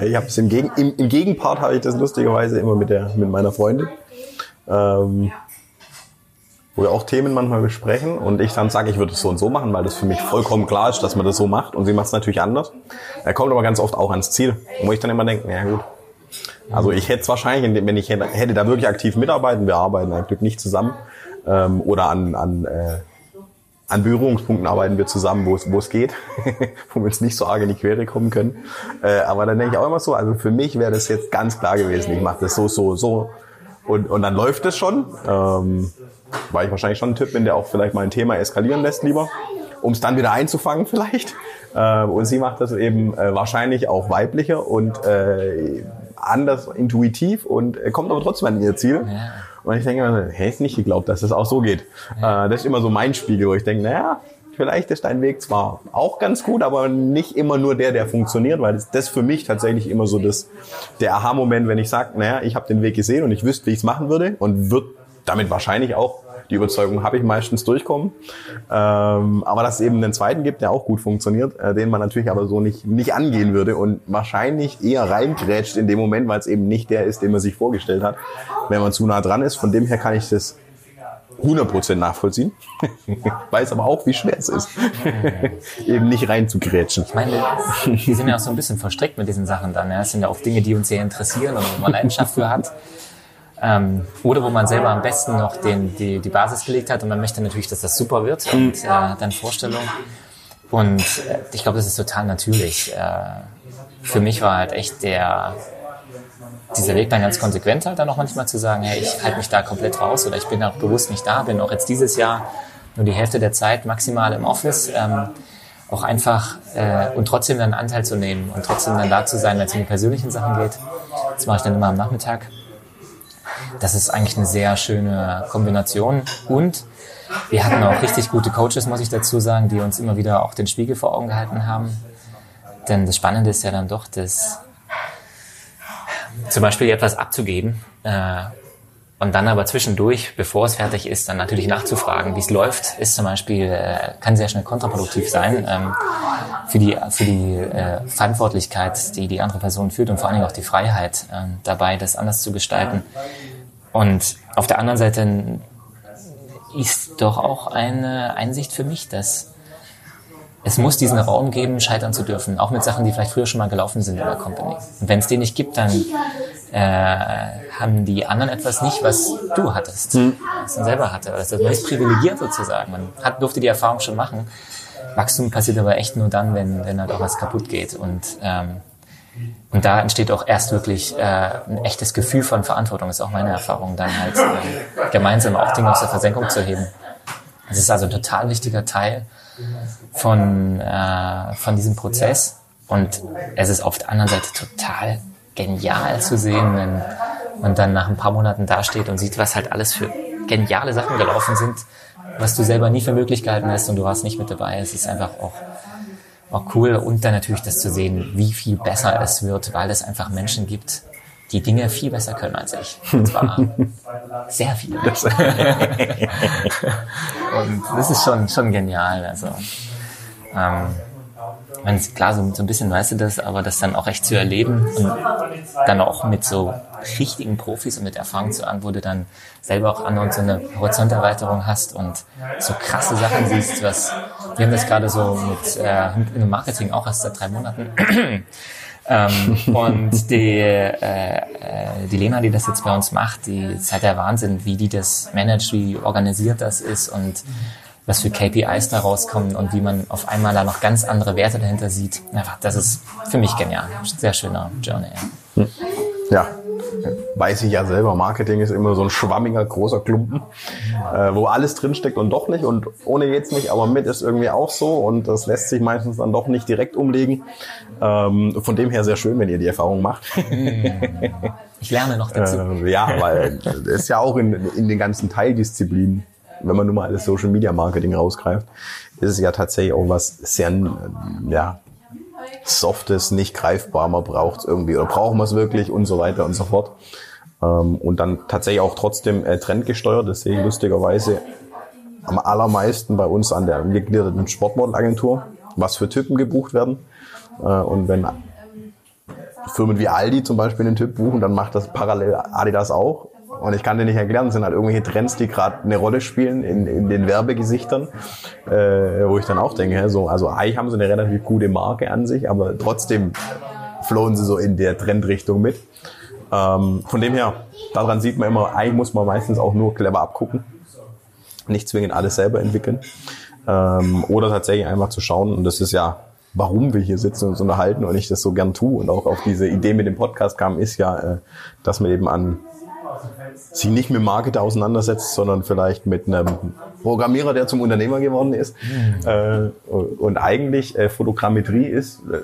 Ich habe es im, Gegen, im, im, Gegenpart habe ich das lustigerweise immer mit der mit meiner Freundin, ähm, wo wir auch Themen manchmal besprechen und ich dann sage, ich würde es so und so machen, weil das für mich vollkommen klar ist, dass man das so macht und sie macht es natürlich anders. Er kommt aber ganz oft auch ans Ziel, wo ich dann immer denke, ja gut. Also ich hätte es wahrscheinlich, wenn ich hätte, hätte da wirklich aktiv mitarbeiten, wir arbeiten ein Glück nicht zusammen ähm, oder an, an äh, an Berührungspunkten arbeiten wir zusammen, wo es, wo es geht, wo wir uns nicht so arg in die Quere kommen können. Äh, aber dann denke ich auch immer so, also für mich wäre das jetzt ganz klar gewesen. Ich mache das so, so, so. Und, und dann läuft es schon. Ähm, war ich wahrscheinlich schon ein Typ, wenn der auch vielleicht mal ein Thema eskalieren lässt lieber, um es dann wieder einzufangen vielleicht. Äh, und sie macht das eben äh, wahrscheinlich auch weiblicher und äh, anders intuitiv und äh, kommt aber trotzdem an ihr Ziel. Ja. Und ich denke immer, hey, ist nicht geglaubt, dass das auch so geht. Ja. Äh, das ist immer so mein Spiegel, wo ich denke, naja, vielleicht ist dein Weg zwar auch ganz gut, aber nicht immer nur der, der funktioniert, weil das, das für mich tatsächlich immer so das, der Aha-Moment, wenn ich sage, naja, ich habe den Weg gesehen und ich wüsste, wie ich es machen würde und wird damit wahrscheinlich auch die Überzeugung habe ich meistens durchkommen. Ähm, aber dass es eben einen zweiten gibt, der auch gut funktioniert, äh, den man natürlich aber so nicht, nicht angehen würde und wahrscheinlich eher reingrätscht in dem Moment, weil es eben nicht der ist, den man sich vorgestellt hat, wenn man zu nah dran ist. Von dem her kann ich das 100% nachvollziehen. Weiß aber auch, wie schwer es ist, eben nicht reinzugrätschen. Ich meine, wir sind ja auch so ein bisschen verstrickt mit diesen Sachen dann. Ja. Es sind ja oft Dinge, die uns sehr interessieren und man Leidenschaft für hat. Ähm, oder wo man selber am besten noch den, die, die Basis gelegt hat und man möchte natürlich, dass das super wird und äh, dann Vorstellung. Und äh, ich glaube, das ist total natürlich. Äh, für mich war halt echt der, dieser Weg dann ganz konsequent halt dann auch manchmal zu sagen, hey, ich halte mich da komplett raus oder ich bin auch bewusst nicht da, bin auch jetzt dieses Jahr nur die Hälfte der Zeit maximal im Office. Ähm, auch einfach äh, und trotzdem dann Anteil zu nehmen und trotzdem dann da zu sein, wenn es um die persönlichen Sachen geht. Das mache ich dann immer am Nachmittag. Das ist eigentlich eine sehr schöne Kombination und wir hatten auch richtig gute Coaches, muss ich dazu sagen, die uns immer wieder auch den Spiegel vor Augen gehalten haben. Denn das Spannende ist ja dann doch, dass zum Beispiel etwas abzugeben äh, und dann aber zwischendurch, bevor es fertig ist, dann natürlich nachzufragen, wie es läuft, ist zum Beispiel, äh, kann sehr schnell kontraproduktiv sein ähm, für die, für die äh, Verantwortlichkeit, die die andere Person führt und vor allen Dingen auch die Freiheit äh, dabei, das anders zu gestalten. Und auf der anderen Seite ist doch auch eine Einsicht für mich, dass es muss diesen Raum geben, scheitern zu dürfen, auch mit Sachen, die vielleicht früher schon mal gelaufen sind in der Company. Und wenn es den nicht gibt, dann äh, haben die anderen etwas nicht, was du hattest, hm. was man selber hatte. Also man ist privilegiert sozusagen. Man hat, durfte die Erfahrung schon machen. Wachstum passiert aber echt nur dann, wenn, wenn halt auch was kaputt geht. Und, ähm, und da entsteht auch erst wirklich äh, ein echtes Gefühl von Verantwortung, ist auch meine Erfahrung, dann halt äh, gemeinsam auch Dinge aus der Versenkung zu heben. Das ist also ein total wichtiger Teil von, äh, von diesem Prozess. Und es ist auf der anderen Seite total genial zu sehen, wenn man dann nach ein paar Monaten dasteht und sieht, was halt alles für geniale Sachen gelaufen sind, was du selber nie für möglich gehalten hast und du warst nicht mit dabei. Es ist einfach auch, auch cool und dann natürlich das zu sehen, wie viel besser es wird, weil es einfach Menschen gibt, die Dinge viel besser können als ich. Und zwar sehr viel. und das ist schon, schon genial. Also, ähm, man ist klar, so, so ein bisschen weißt du das, aber das dann auch echt zu erleben und dann auch mit so richtigen Profis und mit Erfahrung zu an, wo du dann selber auch an und so eine Horizonterweiterung hast und so krasse Sachen siehst, was wir haben das gerade so mit äh, im Marketing auch erst seit drei Monaten. Ähm, und die, äh, äh, die Lena, die das jetzt bei uns macht, die ist halt der Wahnsinn, wie die das managt, wie organisiert das ist und was für KPIs da rauskommen und wie man auf einmal da noch ganz andere Werte dahinter sieht. Einfach, das ist für mich genial. Sehr schöner Journey. Ja. ja, weiß ich ja selber, Marketing ist immer so ein schwammiger, großer Klumpen, äh, wo alles drinsteckt und doch nicht. Und ohne jetzt nicht, aber mit ist irgendwie auch so. Und das lässt sich meistens dann doch nicht direkt umlegen. Ähm, von dem her sehr schön, wenn ihr die Erfahrung macht. Ich lerne noch dazu. Äh, ja, weil es ist ja auch in, in den ganzen Teildisziplinen, wenn man nur mal alles Social Media Marketing rausgreift, ist es ja tatsächlich auch was sehr, ja, Softes, nicht greifbar, man braucht es irgendwie oder brauchen wir es wirklich und so weiter und so fort. Ähm, und dann tatsächlich auch trotzdem äh, trendgesteuert, das sehe ich lustigerweise am allermeisten bei uns an der gegliederten Sportmodelagentur, was für Typen gebucht werden. Äh, und wenn Firmen wie Aldi zum Beispiel einen Typ buchen, dann macht das parallel Adidas auch. Und ich kann dir nicht erklären, das sind halt irgendwelche Trends, die gerade eine Rolle spielen in, in den Werbegesichtern, äh, wo ich dann auch denke, so, also eigentlich haben sie eine relativ gute Marke an sich, aber trotzdem flohen sie so in der Trendrichtung mit. Ähm, von dem her, daran sieht man immer, eigentlich muss man meistens auch nur clever abgucken, nicht zwingend alles selber entwickeln. Ähm, oder tatsächlich einfach zu schauen, und das ist ja warum wir hier sitzen und uns unterhalten und ich das so gern tue und auch auf diese Idee mit dem Podcast kam, ist ja, äh, dass man eben an sich nicht mit Marketer auseinandersetzt, sondern vielleicht mit einem Programmierer, der zum Unternehmer geworden ist. Mhm. Äh, und eigentlich äh, Fotogrammetrie ist äh,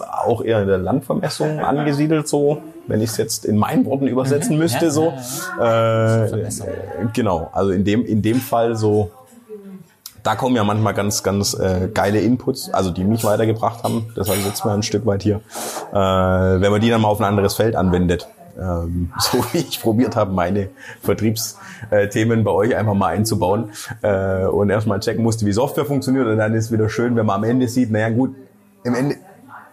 auch eher in der Landvermessung angesiedelt, so wenn ich es jetzt in meinen Worten übersetzen mhm. müsste, ja, so. Äh, genau, also in dem in dem Fall so. Da kommen ja manchmal ganz, ganz äh, geile Inputs, also die mich weitergebracht haben. Deshalb sitzen wir ein Stück weit hier. Äh, wenn man die dann mal auf ein anderes Feld anwendet ähm, so wie ich probiert habe, meine Vertriebsthemen bei euch einfach mal einzubauen äh, und erstmal checken musste, wie Software funktioniert und dann ist wieder schön, wenn man am Ende sieht, naja gut, im Ende,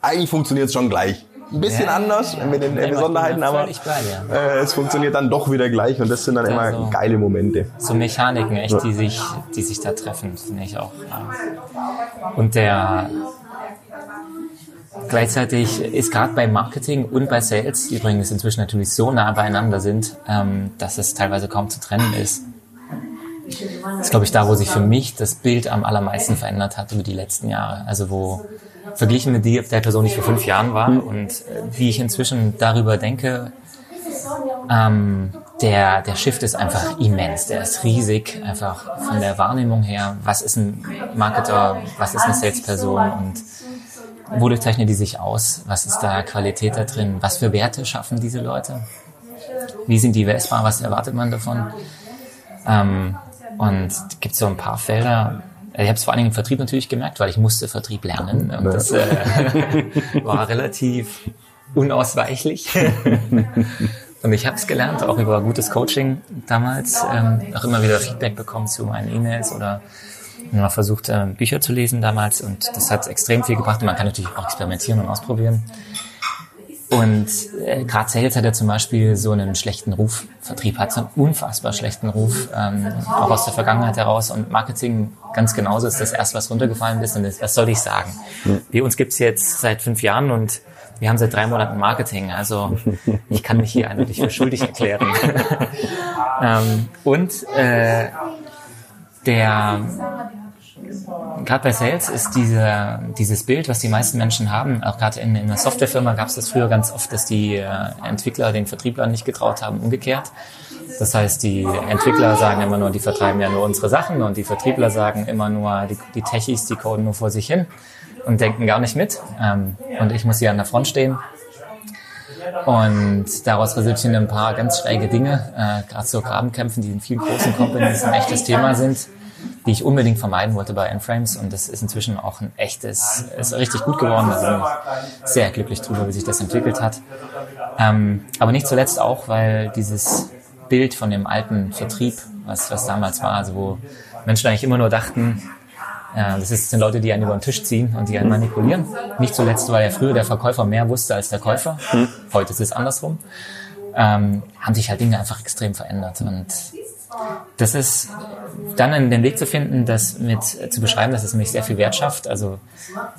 eigentlich funktioniert es schon gleich. Ein bisschen ja, anders mit den ja, Besonderheiten, aber äh, es funktioniert dann doch wieder gleich und das sind dann immer also, geile Momente. So Mechaniken, echt, die sich, die sich da treffen, finde ich auch. Und der Gleichzeitig ist gerade bei Marketing und bei Sales, die übrigens inzwischen natürlich so nah beieinander sind, ähm, dass es teilweise kaum zu trennen ist. Das ist, glaube ich, da, wo sich für mich das Bild am allermeisten verändert hat über die letzten Jahre. Also wo verglichen mit die, der Person, die ich vor fünf Jahren war und äh, wie ich inzwischen darüber denke, ähm, der, der Shift ist einfach immens, der ist riesig, einfach von der Wahrnehmung her, was ist ein Marketer, was ist eine Salesperson? Und wodurch zeichnen die sich aus, was ist da Qualität da drin, was für Werte schaffen diese Leute, wie sind die messbar, was erwartet man davon. Ähm, und es gibt so ein paar Felder, ich habe es vor allen Dingen im Vertrieb natürlich gemerkt, weil ich musste Vertrieb lernen und das äh, war relativ unausweichlich. Und ich habe es gelernt, auch über gutes Coaching damals, ähm, auch immer wieder Feedback bekommen zu meinen E-Mails oder mal versucht, äh, Bücher zu lesen damals und das hat extrem viel gebracht. Und man kann natürlich auch experimentieren und ausprobieren. Und äh, gerade Sales hat ja zum Beispiel so einen schlechten Ruf. Vertrieb hat so einen unfassbar schlechten Ruf, ähm, auch aus der Vergangenheit heraus. Und Marketing ganz genauso ist das erst, was runtergefallen ist. Und das, was soll ich sagen? Bei uns gibt's jetzt seit fünf Jahren und wir haben seit drei Monaten Marketing, also ich kann mich hier eindeutig für schuldig erklären. ähm, und äh, der gerade bei Sales ist diese, dieses Bild, was die meisten Menschen haben, auch gerade in, in einer Softwarefirma gab es das früher ganz oft, dass die äh, Entwickler den Vertrieblern nicht getraut haben, umgekehrt. Das heißt, die Entwickler sagen immer nur, die vertreiben ja nur unsere Sachen und die Vertriebler sagen immer nur, die, die Techies, die coden nur vor sich hin und denken gar nicht mit. Ähm, und ich muss hier an der Front stehen. Und daraus resultieren ein paar ganz schräge Dinge, äh, gerade so Grabenkämpfen, die in vielen großen Companies ein echtes Thema sind, die ich unbedingt vermeiden wollte bei N-Frames. Und das ist inzwischen auch ein echtes, ist richtig gut geworden. Bin ich sehr glücklich drüber, wie sich das entwickelt hat. Ähm, aber nicht zuletzt auch, weil dieses Bild von dem alten Vertrieb, was, was damals war, also wo Menschen eigentlich immer nur dachten, äh, das sind Leute, die einen über den Tisch ziehen und die einen manipulieren. Nicht zuletzt, weil ja früher der Verkäufer mehr wusste als der Käufer. Hm. Heute ist es andersrum. Ähm, haben sich halt Dinge einfach extrem verändert. Und das ist dann in den Weg zu finden, das mit zu beschreiben, dass es mich sehr viel Wert schafft. Also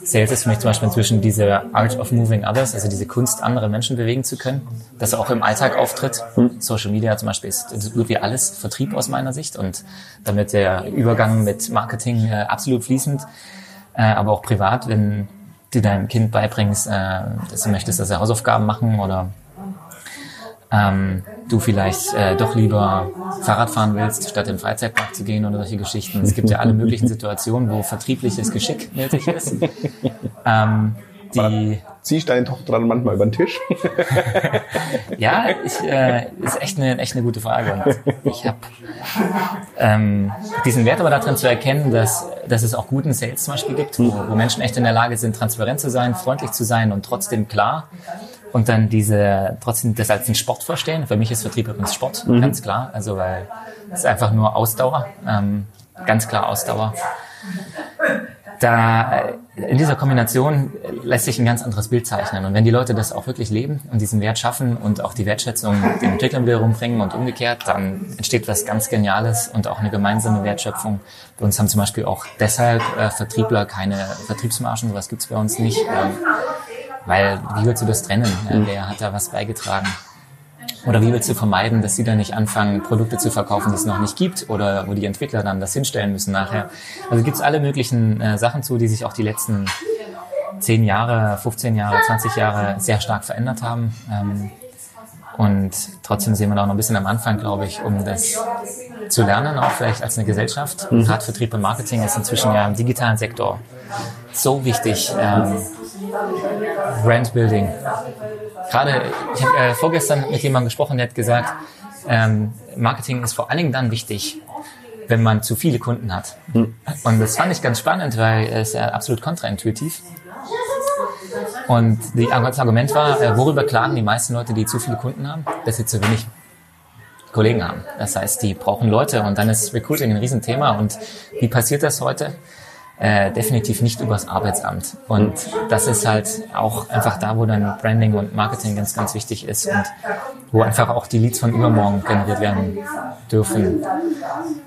Sales ist für mich zum Beispiel inzwischen diese Art of Moving Others, also diese Kunst, andere Menschen bewegen zu können, dass er auch im Alltag auftritt. Hm. Social Media zum Beispiel ist so gut wie alles Vertrieb aus meiner Sicht und damit der Übergang mit Marketing äh, absolut fließend, äh, aber auch privat, wenn du deinem Kind beibringst, äh, dass du möchtest, dass er Hausaufgaben machen oder ähm, du vielleicht äh, doch lieber Fahrrad fahren willst, statt im Freizeitpark zu gehen oder solche Geschichten. Es gibt ja alle möglichen Situationen, wo vertriebliches Geschick nötig ist. Ähm, die Ziehst deine Tochter dann manchmal über den Tisch? ja, ich, äh, ist echt eine, echt eine gute Frage. Und ich habe ähm, diesen Wert aber darin zu erkennen, dass, dass es auch guten Sales zum Beispiel gibt, wo, wo Menschen echt in der Lage sind, transparent zu sein, freundlich zu sein und trotzdem klar und dann diese, trotzdem das als einen Sport verstehen. Für mich ist Vertrieb übrigens Sport, mhm. ganz klar. Also, weil es ist einfach nur Ausdauer, ähm, ganz klar Ausdauer. Da, äh, in dieser Kombination lässt sich ein ganz anderes Bild zeichnen. Und wenn die Leute das auch wirklich leben und diesen Wert schaffen und auch die Wertschätzung den Entwicklern wiederum bringen und umgekehrt, dann entsteht was ganz Geniales und auch eine gemeinsame Wertschöpfung. Bei uns haben zum Beispiel auch deshalb äh, Vertriebler keine Vertriebsmargen, sowas gibt's bei uns nicht. Ähm, weil wie willst du das trennen? Mhm. Wer hat da was beigetragen? Oder wie willst du vermeiden, dass sie dann nicht anfangen, Produkte zu verkaufen, die es noch nicht gibt oder wo die Entwickler dann das hinstellen müssen nachher? Also gibt es alle möglichen äh, Sachen zu, die sich auch die letzten 10 Jahre, 15 Jahre, 20 Jahre sehr stark verändert haben. Ähm, und trotzdem sehen wir da auch noch ein bisschen am Anfang, glaube ich, um das zu lernen, auch vielleicht als eine Gesellschaft. Mhm. Gerade Vertrieb und Marketing ist inzwischen ja im digitalen Sektor so wichtig. Ähm, Brandbuilding. Gerade, ich habe äh, vorgestern mit jemandem gesprochen, der hat gesagt, ähm, Marketing ist vor allen Dingen dann wichtig, wenn man zu viele Kunden hat. Hm. Und das fand ich ganz spannend, weil es ja absolut kontraintuitiv. Und die, das Argument war, äh, worüber klagen die meisten Leute, die zu viele Kunden haben? Dass sie zu wenig Kollegen haben. Das heißt, die brauchen Leute und dann ist Recruiting ein Riesenthema. Und wie passiert das heute? Äh, definitiv nicht übers Arbeitsamt. Und das ist halt auch einfach da, wo dann Branding und Marketing ganz, ganz wichtig ist und wo einfach auch die Leads von übermorgen generiert werden dürfen.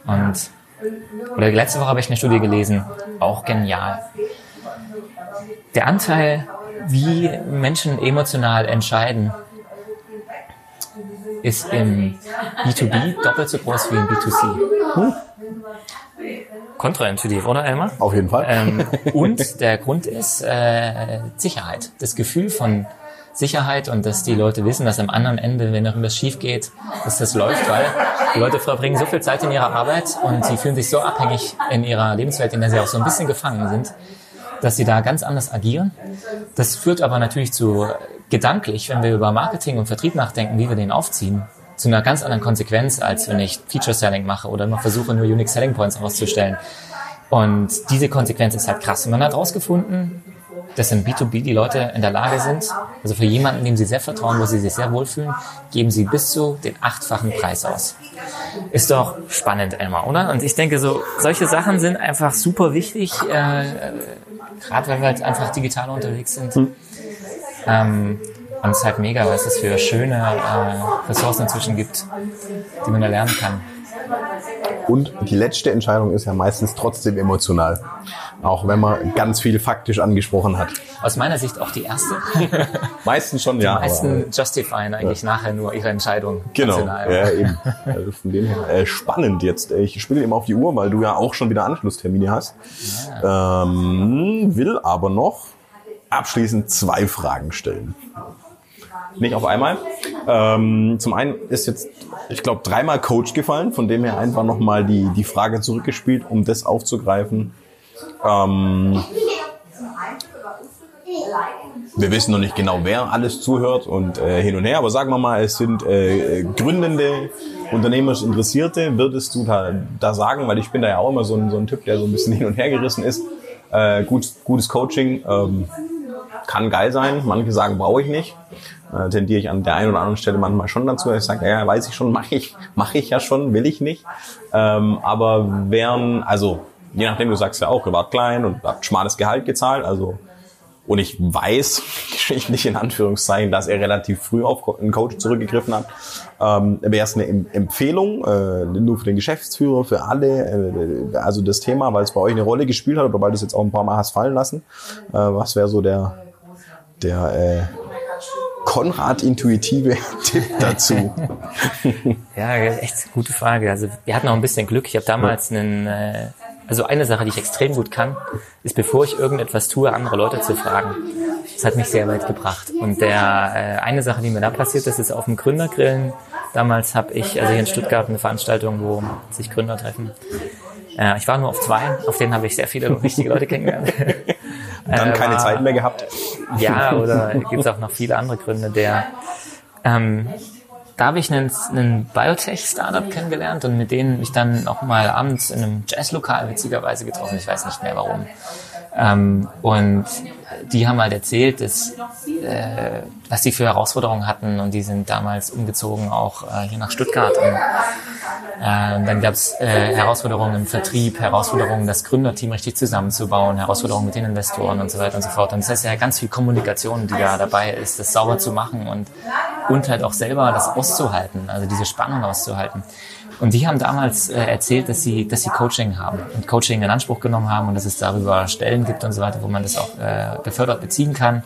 Und oder letzte Woche habe ich eine Studie gelesen, auch genial. Der Anteil, wie Menschen emotional entscheiden, ist im B2B doppelt so groß wie im B2C. Hm? Kontraintuitiv, oder Elmar? Auf jeden Fall. Ähm, und der Grund ist äh, Sicherheit. Das Gefühl von Sicherheit und dass die Leute wissen, dass am anderen Ende, wenn irgendwas schief geht, dass das läuft, weil die Leute verbringen so viel Zeit in ihrer Arbeit und sie fühlen sich so abhängig in ihrer Lebenswelt, in der sie auch so ein bisschen gefangen sind, dass sie da ganz anders agieren. Das führt aber natürlich zu gedanklich, wenn wir über Marketing und Vertrieb nachdenken, wie wir den aufziehen, zu einer ganz anderen Konsequenz, als wenn ich Feature Selling mache oder immer versuche, nur Unique Selling Points auszustellen. Und diese Konsequenz ist halt krass. Und man hat herausgefunden, dass im B2B die Leute in der Lage sind, also für jemanden, dem sie sehr vertrauen, wo sie sich sehr wohlfühlen, geben sie bis zu den achtfachen Preis aus. Ist doch spannend, Elmar, oder? Und ich denke, so solche Sachen sind einfach super wichtig, äh, gerade weil wir halt einfach digital unterwegs sind. Hm. Ähm, und es ist halt mega, was es für schöne äh, Ressourcen inzwischen gibt, die man da lernen kann. Und die letzte Entscheidung ist ja meistens trotzdem emotional. Auch wenn man ganz viel faktisch angesprochen hat. Aus meiner Sicht auch die erste. meistens schon, die ja. Die meisten justifieren eigentlich ja. nachher nur ihre Entscheidung. Genau, rational. ja eben. Also von dem her, äh, spannend jetzt. Ich spiele eben auf die Uhr, weil du ja auch schon wieder Anschlusstermine hast. Ja. Ähm, will aber noch abschließend zwei Fragen stellen. Nicht auf einmal. Ähm, zum einen ist jetzt, ich glaube, dreimal Coach gefallen, von dem her einfach nochmal die, die Frage zurückgespielt, um das aufzugreifen. Ähm, wir wissen noch nicht genau, wer alles zuhört und äh, hin und her, aber sagen wir mal, es sind äh, gründende, unternehmerisch Interessierte. Würdest du da, da sagen, weil ich bin da ja auch immer so ein, so ein Typ, der so ein bisschen hin und her gerissen ist, äh, gut, gutes Coaching ähm, kann geil sein, manche sagen, brauche ich nicht äh, tendiere ich an der einen oder anderen Stelle manchmal schon dazu, ich sage, ja, weiß ich schon, mache ich, mache ich ja schon, will ich nicht. Ähm, aber wären, also je nachdem, du sagst ja auch, ihr wart klein und habt schmales Gehalt gezahlt, also und ich weiß, geschichtlich in Anführungszeichen, dass er relativ früh auf einen Coach zurückgegriffen hat. Ähm, Wäre es eine Empfehlung, äh, nur für den Geschäftsführer, für alle, äh, also das Thema, weil es bei euch eine Rolle gespielt hat oder weil du es jetzt auch ein paar Mal hast fallen lassen. Äh, was wäre so der, der äh, Konrad intuitive Tipp dazu? ja, echt eine gute Frage. Also wir hatten auch ein bisschen Glück. Ich habe damals einen, äh, also eine Sache, die ich extrem gut kann, ist, bevor ich irgendetwas tue, andere Leute zu fragen. Das hat mich sehr weit gebracht. Und der äh, eine Sache, die mir da passiert ist, ist auf dem Gründergrillen. Damals habe ich, also hier in Stuttgart, eine Veranstaltung, wo sich Gründer treffen. Äh, ich war nur auf zwei, auf denen habe ich sehr viele richtige Leute kennengelernt. Dann äh, keine war, Zeit mehr gehabt. Ja, oder gibt es auch noch viele andere Gründe. Der, ähm, da habe ich einen, einen Biotech-Startup kennengelernt und mit denen mich dann auch mal abends in einem Jazzlokal witzigerweise getroffen. Ich weiß nicht mehr warum. Ähm, und die haben halt erzählt, dass, äh, was die für Herausforderungen hatten und die sind damals umgezogen auch äh, hier nach Stuttgart. Und, äh, dann gab es äh, Herausforderungen im Vertrieb, Herausforderungen, das Gründerteam richtig zusammenzubauen, Herausforderungen mit den Investoren und so weiter und so fort. Und das heißt ja ganz viel Kommunikation, die da dabei ist, das sauber zu machen und, und halt auch selber das auszuhalten, also diese Spannung auszuhalten. Und die haben damals äh, erzählt, dass sie, dass sie Coaching haben und Coaching in Anspruch genommen haben und dass es darüber Stellen gibt und so weiter, wo man das auch äh, befördert beziehen kann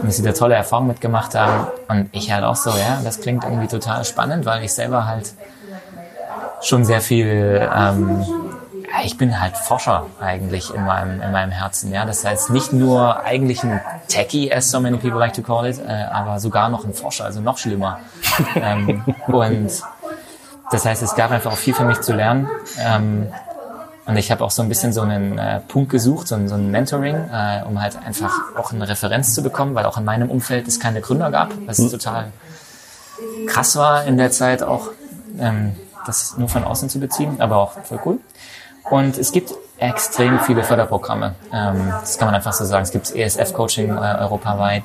und dass sie da tolle Erfahrungen mitgemacht haben. Und ich halt auch so, ja, das klingt irgendwie total spannend, weil ich selber halt schon sehr viel, ähm, ich bin halt Forscher eigentlich in meinem, in meinem Herzen. Ja, das heißt nicht nur eigentlich ein Techie, as so many people like to call it, äh, aber sogar noch ein Forscher, also noch schlimmer. ähm, und das heißt, es gab einfach auch viel für mich zu lernen. Ähm, und ich habe auch so ein bisschen so einen äh, Punkt gesucht, so ein, so ein Mentoring, äh, um halt einfach auch eine Referenz zu bekommen, weil auch in meinem Umfeld es keine Gründer gab, was mhm. total krass war in der Zeit auch, ähm, das nur von außen zu beziehen, aber auch voll cool. Und es gibt extrem viele Förderprogramme. Ähm, das kann man einfach so sagen. Es gibt ESF-Coaching äh, europaweit.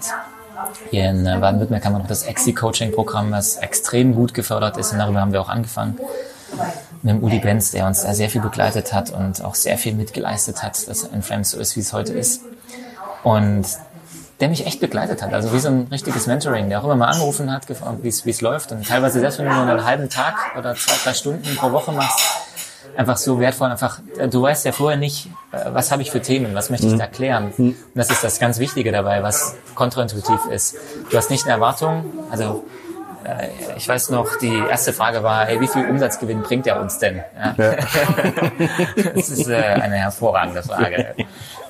Hier in äh, Baden-Württemberg haben wir noch das EXI-Coaching-Programm, was extrem gut gefördert ist und darüber haben wir auch angefangen. Mit dem Uli Benz, der uns da sehr viel begleitet hat und auch sehr viel mitgeleistet hat, dass in Frames so ist, wie es heute ist. Und der mich echt begleitet hat, also wie so ein richtiges Mentoring, der auch immer mal angerufen hat, wie es läuft und teilweise selbst wenn du nur einen halben Tag oder zwei, drei Stunden pro Woche machst, einfach so wertvoll. Einfach, äh, du weißt ja vorher nicht, äh, was habe ich für Themen, was möchte ich mhm. da klären. Mhm. Und das ist das ganz Wichtige dabei, was kontraintuitiv ist. Du hast nicht eine Erwartung, also äh, ich weiß noch, die erste Frage war, ey, wie viel Umsatzgewinn bringt er uns denn? Ja. Ja. das ist äh, eine hervorragende Frage.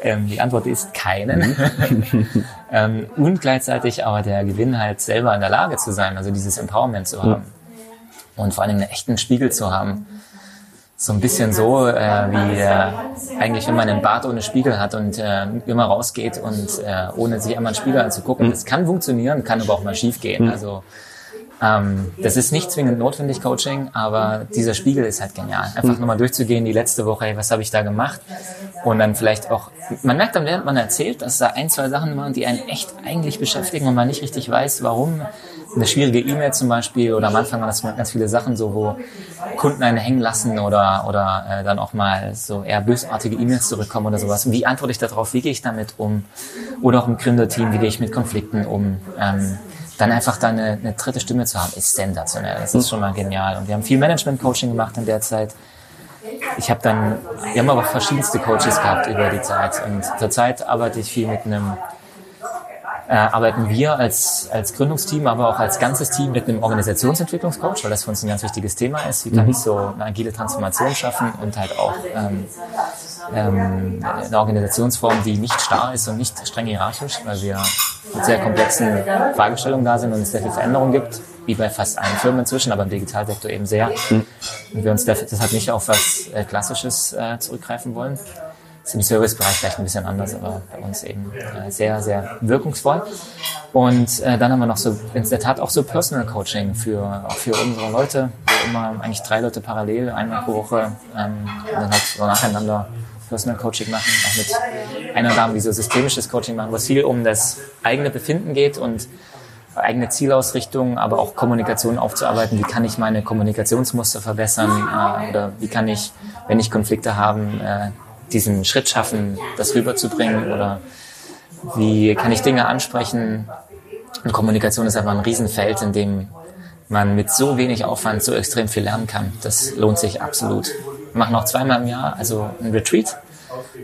Ähm, die Antwort ist keinen. ähm, und gleichzeitig aber der Gewinn halt selber in der Lage zu sein, also dieses Empowerment zu haben. Und vor allen Dingen einen echten Spiegel zu haben so ein bisschen so, äh, wie äh, eigentlich wenn man einen Bart ohne Spiegel hat und äh, immer rausgeht und äh, ohne sich einmal einen Spiegel anzugucken. Das kann funktionieren, kann aber auch mal schief gehen. Mhm. Also ähm, das ist nicht zwingend notwendig, Coaching, aber dieser Spiegel ist halt genial. Einfach mhm. nochmal durchzugehen, die letzte Woche, hey, was habe ich da gemacht? Und dann vielleicht auch, man merkt dann, während man erzählt, dass da ein, zwei Sachen waren, die einen echt eigentlich beschäftigen und man nicht richtig weiß, warum eine schwierige E-Mail zum Beispiel oder am Anfang waren das ganz viele Sachen so, wo Kunden einen hängen lassen oder, oder äh, dann auch mal so eher bösartige E-Mails zurückkommen oder sowas. Wie antworte ich darauf? Wie gehe ich damit um? Oder auch im Gründerteam, wie gehe ich mit Konflikten um? Ähm, dann einfach da eine, eine dritte Stimme zu haben, ist sensationell. Das ist schon mal genial. Und wir haben viel Management-Coaching gemacht in der Zeit. Ich habe dann, wir haben aber verschiedenste Coaches gehabt über die Zeit. Und zurzeit arbeite ich viel mit einem äh, arbeiten wir als, als Gründungsteam, aber auch als ganzes Team mit einem Organisationsentwicklungscoach, weil das für uns ein ganz wichtiges Thema ist. Wie kann mhm. ich so eine agile Transformation schaffen und halt auch ähm, ähm, eine Organisationsform, die nicht starr ist und nicht streng hierarchisch, weil wir mit sehr komplexen Fragestellungen da sind und es sehr viel Veränderung gibt, wie bei fast allen Firmen inzwischen, aber im Digitalsektor eben sehr. Mhm. Und wir uns deshalb nicht auf was äh, Klassisches äh, zurückgreifen wollen ist im Servicebereich vielleicht ein bisschen anders, aber bei uns eben äh, sehr, sehr wirkungsvoll. Und äh, dann haben wir noch so in der Tat auch so Personal Coaching für auch für unsere Leute, wo immer eigentlich drei Leute parallel einmal pro Woche ähm, dann halt so nacheinander Personal Coaching machen, auch mit einer Dame, die so systemisches Coaching machen, wo es viel um das eigene Befinden geht und eigene Zielausrichtung, aber auch Kommunikation aufzuarbeiten. Wie kann ich meine Kommunikationsmuster verbessern äh, oder wie kann ich, wenn ich Konflikte habe, äh, diesen Schritt schaffen, das rüberzubringen oder wie kann ich Dinge ansprechen? Und Kommunikation ist einfach ein Riesenfeld, in dem man mit so wenig Aufwand so extrem viel lernen kann. Das lohnt sich absolut. Wir machen auch zweimal im Jahr, also ein Retreat.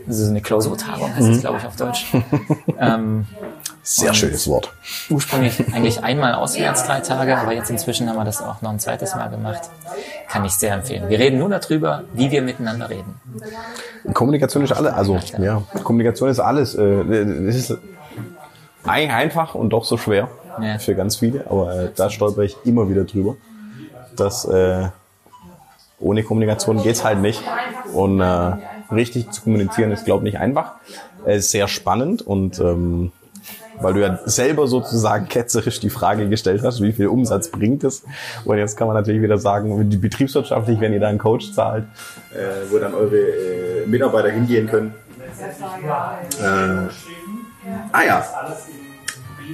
Das ist eine Klausurtagung, heißt es, mhm. glaube ich, auf Deutsch. ähm, sehr schönes Wort. Ursprünglich eigentlich einmal auswärts drei Tage, aber jetzt inzwischen haben wir das auch noch ein zweites Mal gemacht. Kann ich sehr empfehlen. Wir reden nur darüber, wie wir miteinander reden. Kommunikation ist alles, also ja, Kommunikation ist alles. Äh, es ist einfach und doch so schwer ja. für ganz viele, aber äh, da stolper ich immer wieder drüber, dass äh, ohne Kommunikation geht's halt nicht und äh, richtig zu kommunizieren ist, glaube ich, nicht einfach. Es ist sehr spannend und ähm, weil du ja selber sozusagen ketzerisch die Frage gestellt hast, wie viel Umsatz bringt es? Und jetzt kann man natürlich wieder sagen, die betriebswirtschaftlich, wenn ihr da einen Coach zahlt, äh, wo dann eure äh, Mitarbeiter hingehen können. Äh, ah ja,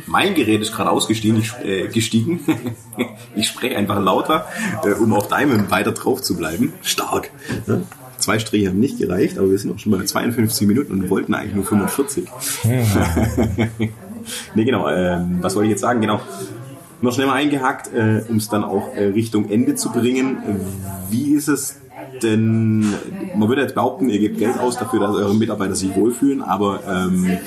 mein Gerät ist gerade ausgestiegen, ich, äh, gestiegen. ich spreche einfach lauter, äh, um auf deinem weiter drauf zu bleiben. Stark. Ne? Zwei Striche haben nicht gereicht, aber wir sind auch schon bei 52 Minuten und wollten eigentlich nur 45. Hm. nee, genau. Ähm, was wollte ich jetzt sagen? Genau. Noch schnell mal eingehakt, äh, um es dann auch äh, Richtung Ende zu bringen. Wie ist es denn, man würde jetzt behaupten, ihr gebt Geld aus dafür, dass eure Mitarbeiter sich wohlfühlen, aber ähm,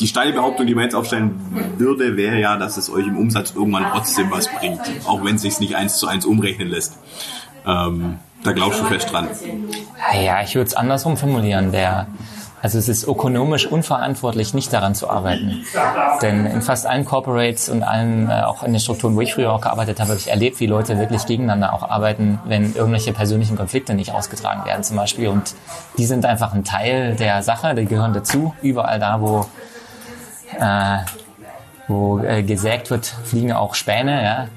die steile Behauptung, die man jetzt aufstellen würde, wäre ja, dass es euch im Umsatz irgendwann trotzdem was bringt, auch wenn es sich nicht eins zu eins umrechnen lässt. Ähm, da glaubst du fest dran. Ja, ich würde es andersrum formulieren. Der, also es ist ökonomisch unverantwortlich, nicht daran zu arbeiten. Denn in fast allen Corporates und allen, äh, auch in den Strukturen, wo ich früher auch gearbeitet habe, habe ich erlebt, wie Leute wirklich gegeneinander auch arbeiten, wenn irgendwelche persönlichen Konflikte nicht ausgetragen werden zum Beispiel. Und die sind einfach ein Teil der Sache, die gehören dazu. Überall da, wo, äh, wo äh, gesägt wird, fliegen auch Späne. Ja?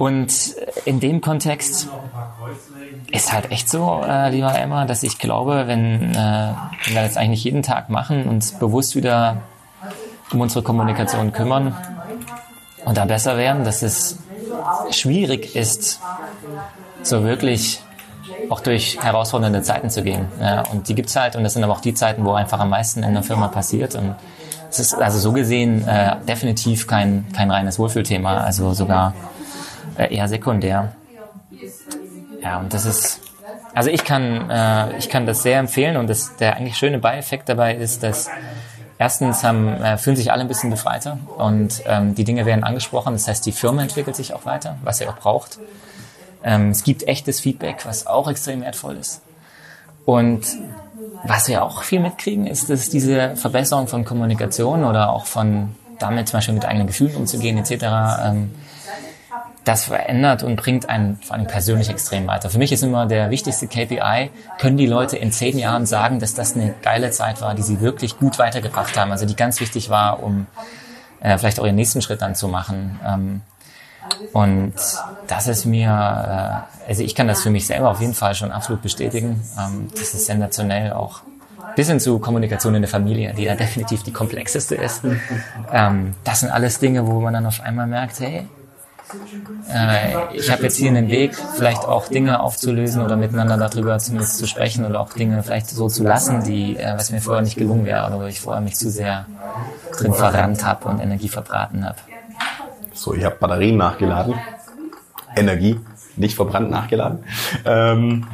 Und in dem Kontext ist halt echt so, äh, lieber Emma, dass ich glaube, wenn, äh, wenn wir das eigentlich jeden Tag machen, uns bewusst wieder um unsere Kommunikation kümmern und da besser werden, dass es schwierig ist, so wirklich auch durch herausfordernde Zeiten zu gehen. Ja, und die gibt's halt und das sind aber auch die Zeiten, wo einfach am meisten in der Firma passiert und es ist also so gesehen äh, definitiv kein, kein reines Wohlfühlthema, also sogar äh, eher sekundär. Ja, und das ist, also ich kann, äh, ich kann das sehr empfehlen und das, der eigentlich schöne Beieffekt dabei ist, dass Erstens haben, äh, fühlen sich alle ein bisschen befreiter und ähm, die Dinge werden angesprochen. Das heißt, die Firma entwickelt sich auch weiter, was sie auch braucht. Ähm, es gibt echtes Feedback, was auch extrem wertvoll ist. Und was wir auch viel mitkriegen, ist, dass diese Verbesserung von Kommunikation oder auch von damit zum Beispiel mit eigenen Gefühlen umzugehen etc. Ähm, das verändert und bringt einen vor allem persönlich extrem weiter. Für mich ist immer der wichtigste KPI, können die Leute in zehn Jahren sagen, dass das eine geile Zeit war, die sie wirklich gut weitergebracht haben, also die ganz wichtig war, um äh, vielleicht auch ihren nächsten Schritt dann zu machen. Ähm, und das ist mir, äh, also ich kann das für mich selber auf jeden Fall schon absolut bestätigen. Ähm, das ist sensationell auch bis hin zu Kommunikation in der Familie, die ja definitiv die komplexeste ist. Ähm, das sind alles Dinge, wo man dann auf einmal merkt, hey, äh, ich habe jetzt hier einen Weg, vielleicht auch Dinge aufzulösen oder miteinander darüber zumindest zu sprechen oder auch Dinge vielleicht so zu lassen, die, äh, was mir vorher nicht gelungen wäre oder wo ich vorher mich zu sehr drin verrannt habe und Energie verbraten habe. So, ich habe Batterien nachgeladen. Energie, nicht verbrannt nachgeladen. Ähm,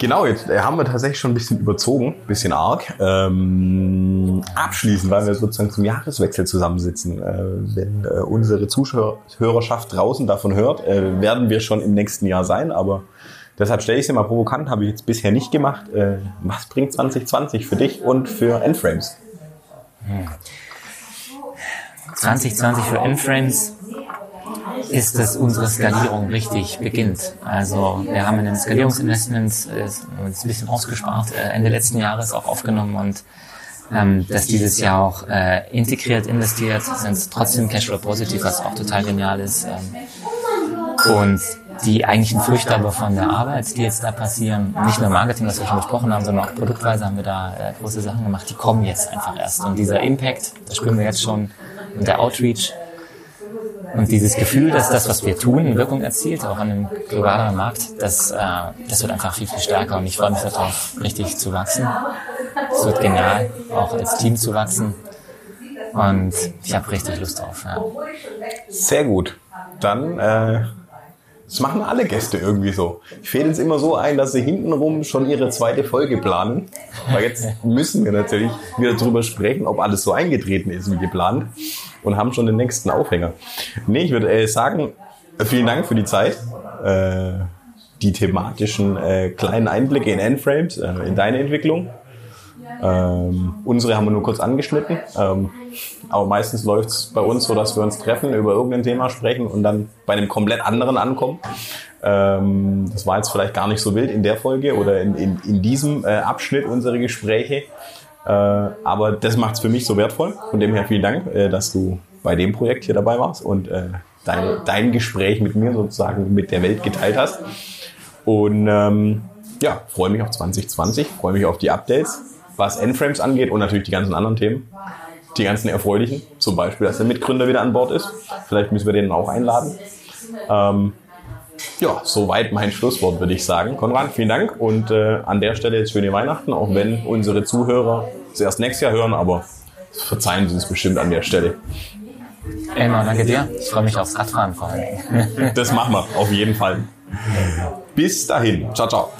Genau, jetzt äh, haben wir tatsächlich schon ein bisschen überzogen, ein bisschen arg. Ähm, abschließend, weil wir sozusagen zum Jahreswechsel zusammensitzen. Äh, wenn äh, unsere Zuhörerschaft draußen davon hört, äh, werden wir schon im nächsten Jahr sein. Aber deshalb stelle ich es mal provokant, habe ich jetzt bisher nicht gemacht. Äh, was bringt 2020 für dich und für Endframes? Hm. 2020 für Endframes ist, dass unsere Skalierung richtig beginnt. Also wir haben in den Skalierungsinvestments äh, uns ein bisschen ausgespart, äh, Ende letzten Jahres auch aufgenommen und ähm, dass dieses Jahr auch äh, integriert investiert, sind trotzdem Cashflow positiv, was auch total genial ist. Ähm, und die eigentlichen Früchte aber von der Arbeit, die jetzt da passieren, nicht nur Marketing, was wir schon besprochen haben, sondern auch produktweise haben wir da äh, große Sachen gemacht, die kommen jetzt einfach erst. Und dieser Impact, das spüren wir jetzt schon, und der Outreach, und dieses Gefühl, dass das, was wir tun, Wirkung erzielt, auch an einem globalen Markt, das, äh, das wird einfach viel, viel stärker. Und ich freue mich darauf, richtig zu wachsen. Es wird genial, auch als Team zu wachsen. Und ich habe richtig Lust drauf. Ja. Sehr gut. Dann äh, das machen alle Gäste irgendwie so. Ich fädel es immer so ein, dass sie hintenrum schon ihre zweite Folge planen. Weil jetzt müssen wir natürlich wieder drüber sprechen, ob alles so eingetreten ist wie geplant und haben schon den nächsten Aufhänger. Nee, ich würde äh, sagen, vielen Dank für die Zeit. Äh, die thematischen äh, kleinen Einblicke in Endframes, in deine Entwicklung. Ähm, unsere haben wir nur kurz angeschnitten. Ähm, aber meistens läuft es bei uns so, dass wir uns treffen, über irgendein Thema sprechen und dann bei einem komplett anderen ankommen. Ähm, das war jetzt vielleicht gar nicht so wild in der Folge oder in, in, in diesem äh, Abschnitt unserer Gespräche. Äh, aber das macht es für mich so wertvoll. Von dem her vielen Dank, äh, dass du bei dem Projekt hier dabei warst und äh, dein, dein Gespräch mit mir sozusagen mit der Welt geteilt hast. Und ähm, ja, freue mich auf 2020, freue mich auf die Updates, was N-Frames angeht und natürlich die ganzen anderen Themen die ganzen erfreulichen, zum Beispiel, dass der Mitgründer wieder an Bord ist. Vielleicht müssen wir den auch einladen. Ähm, ja, soweit mein Schlusswort, würde ich sagen. Konrad, vielen Dank und äh, an der Stelle jetzt schöne Weihnachten, auch wenn unsere Zuhörer es erst nächstes Jahr hören, aber verzeihen Sie uns bestimmt an der Stelle. Elmar, danke dir. Ich freue mich aufs Radfahren vor allem. das machen wir, auf jeden Fall. Bis dahin. Ciao, ciao.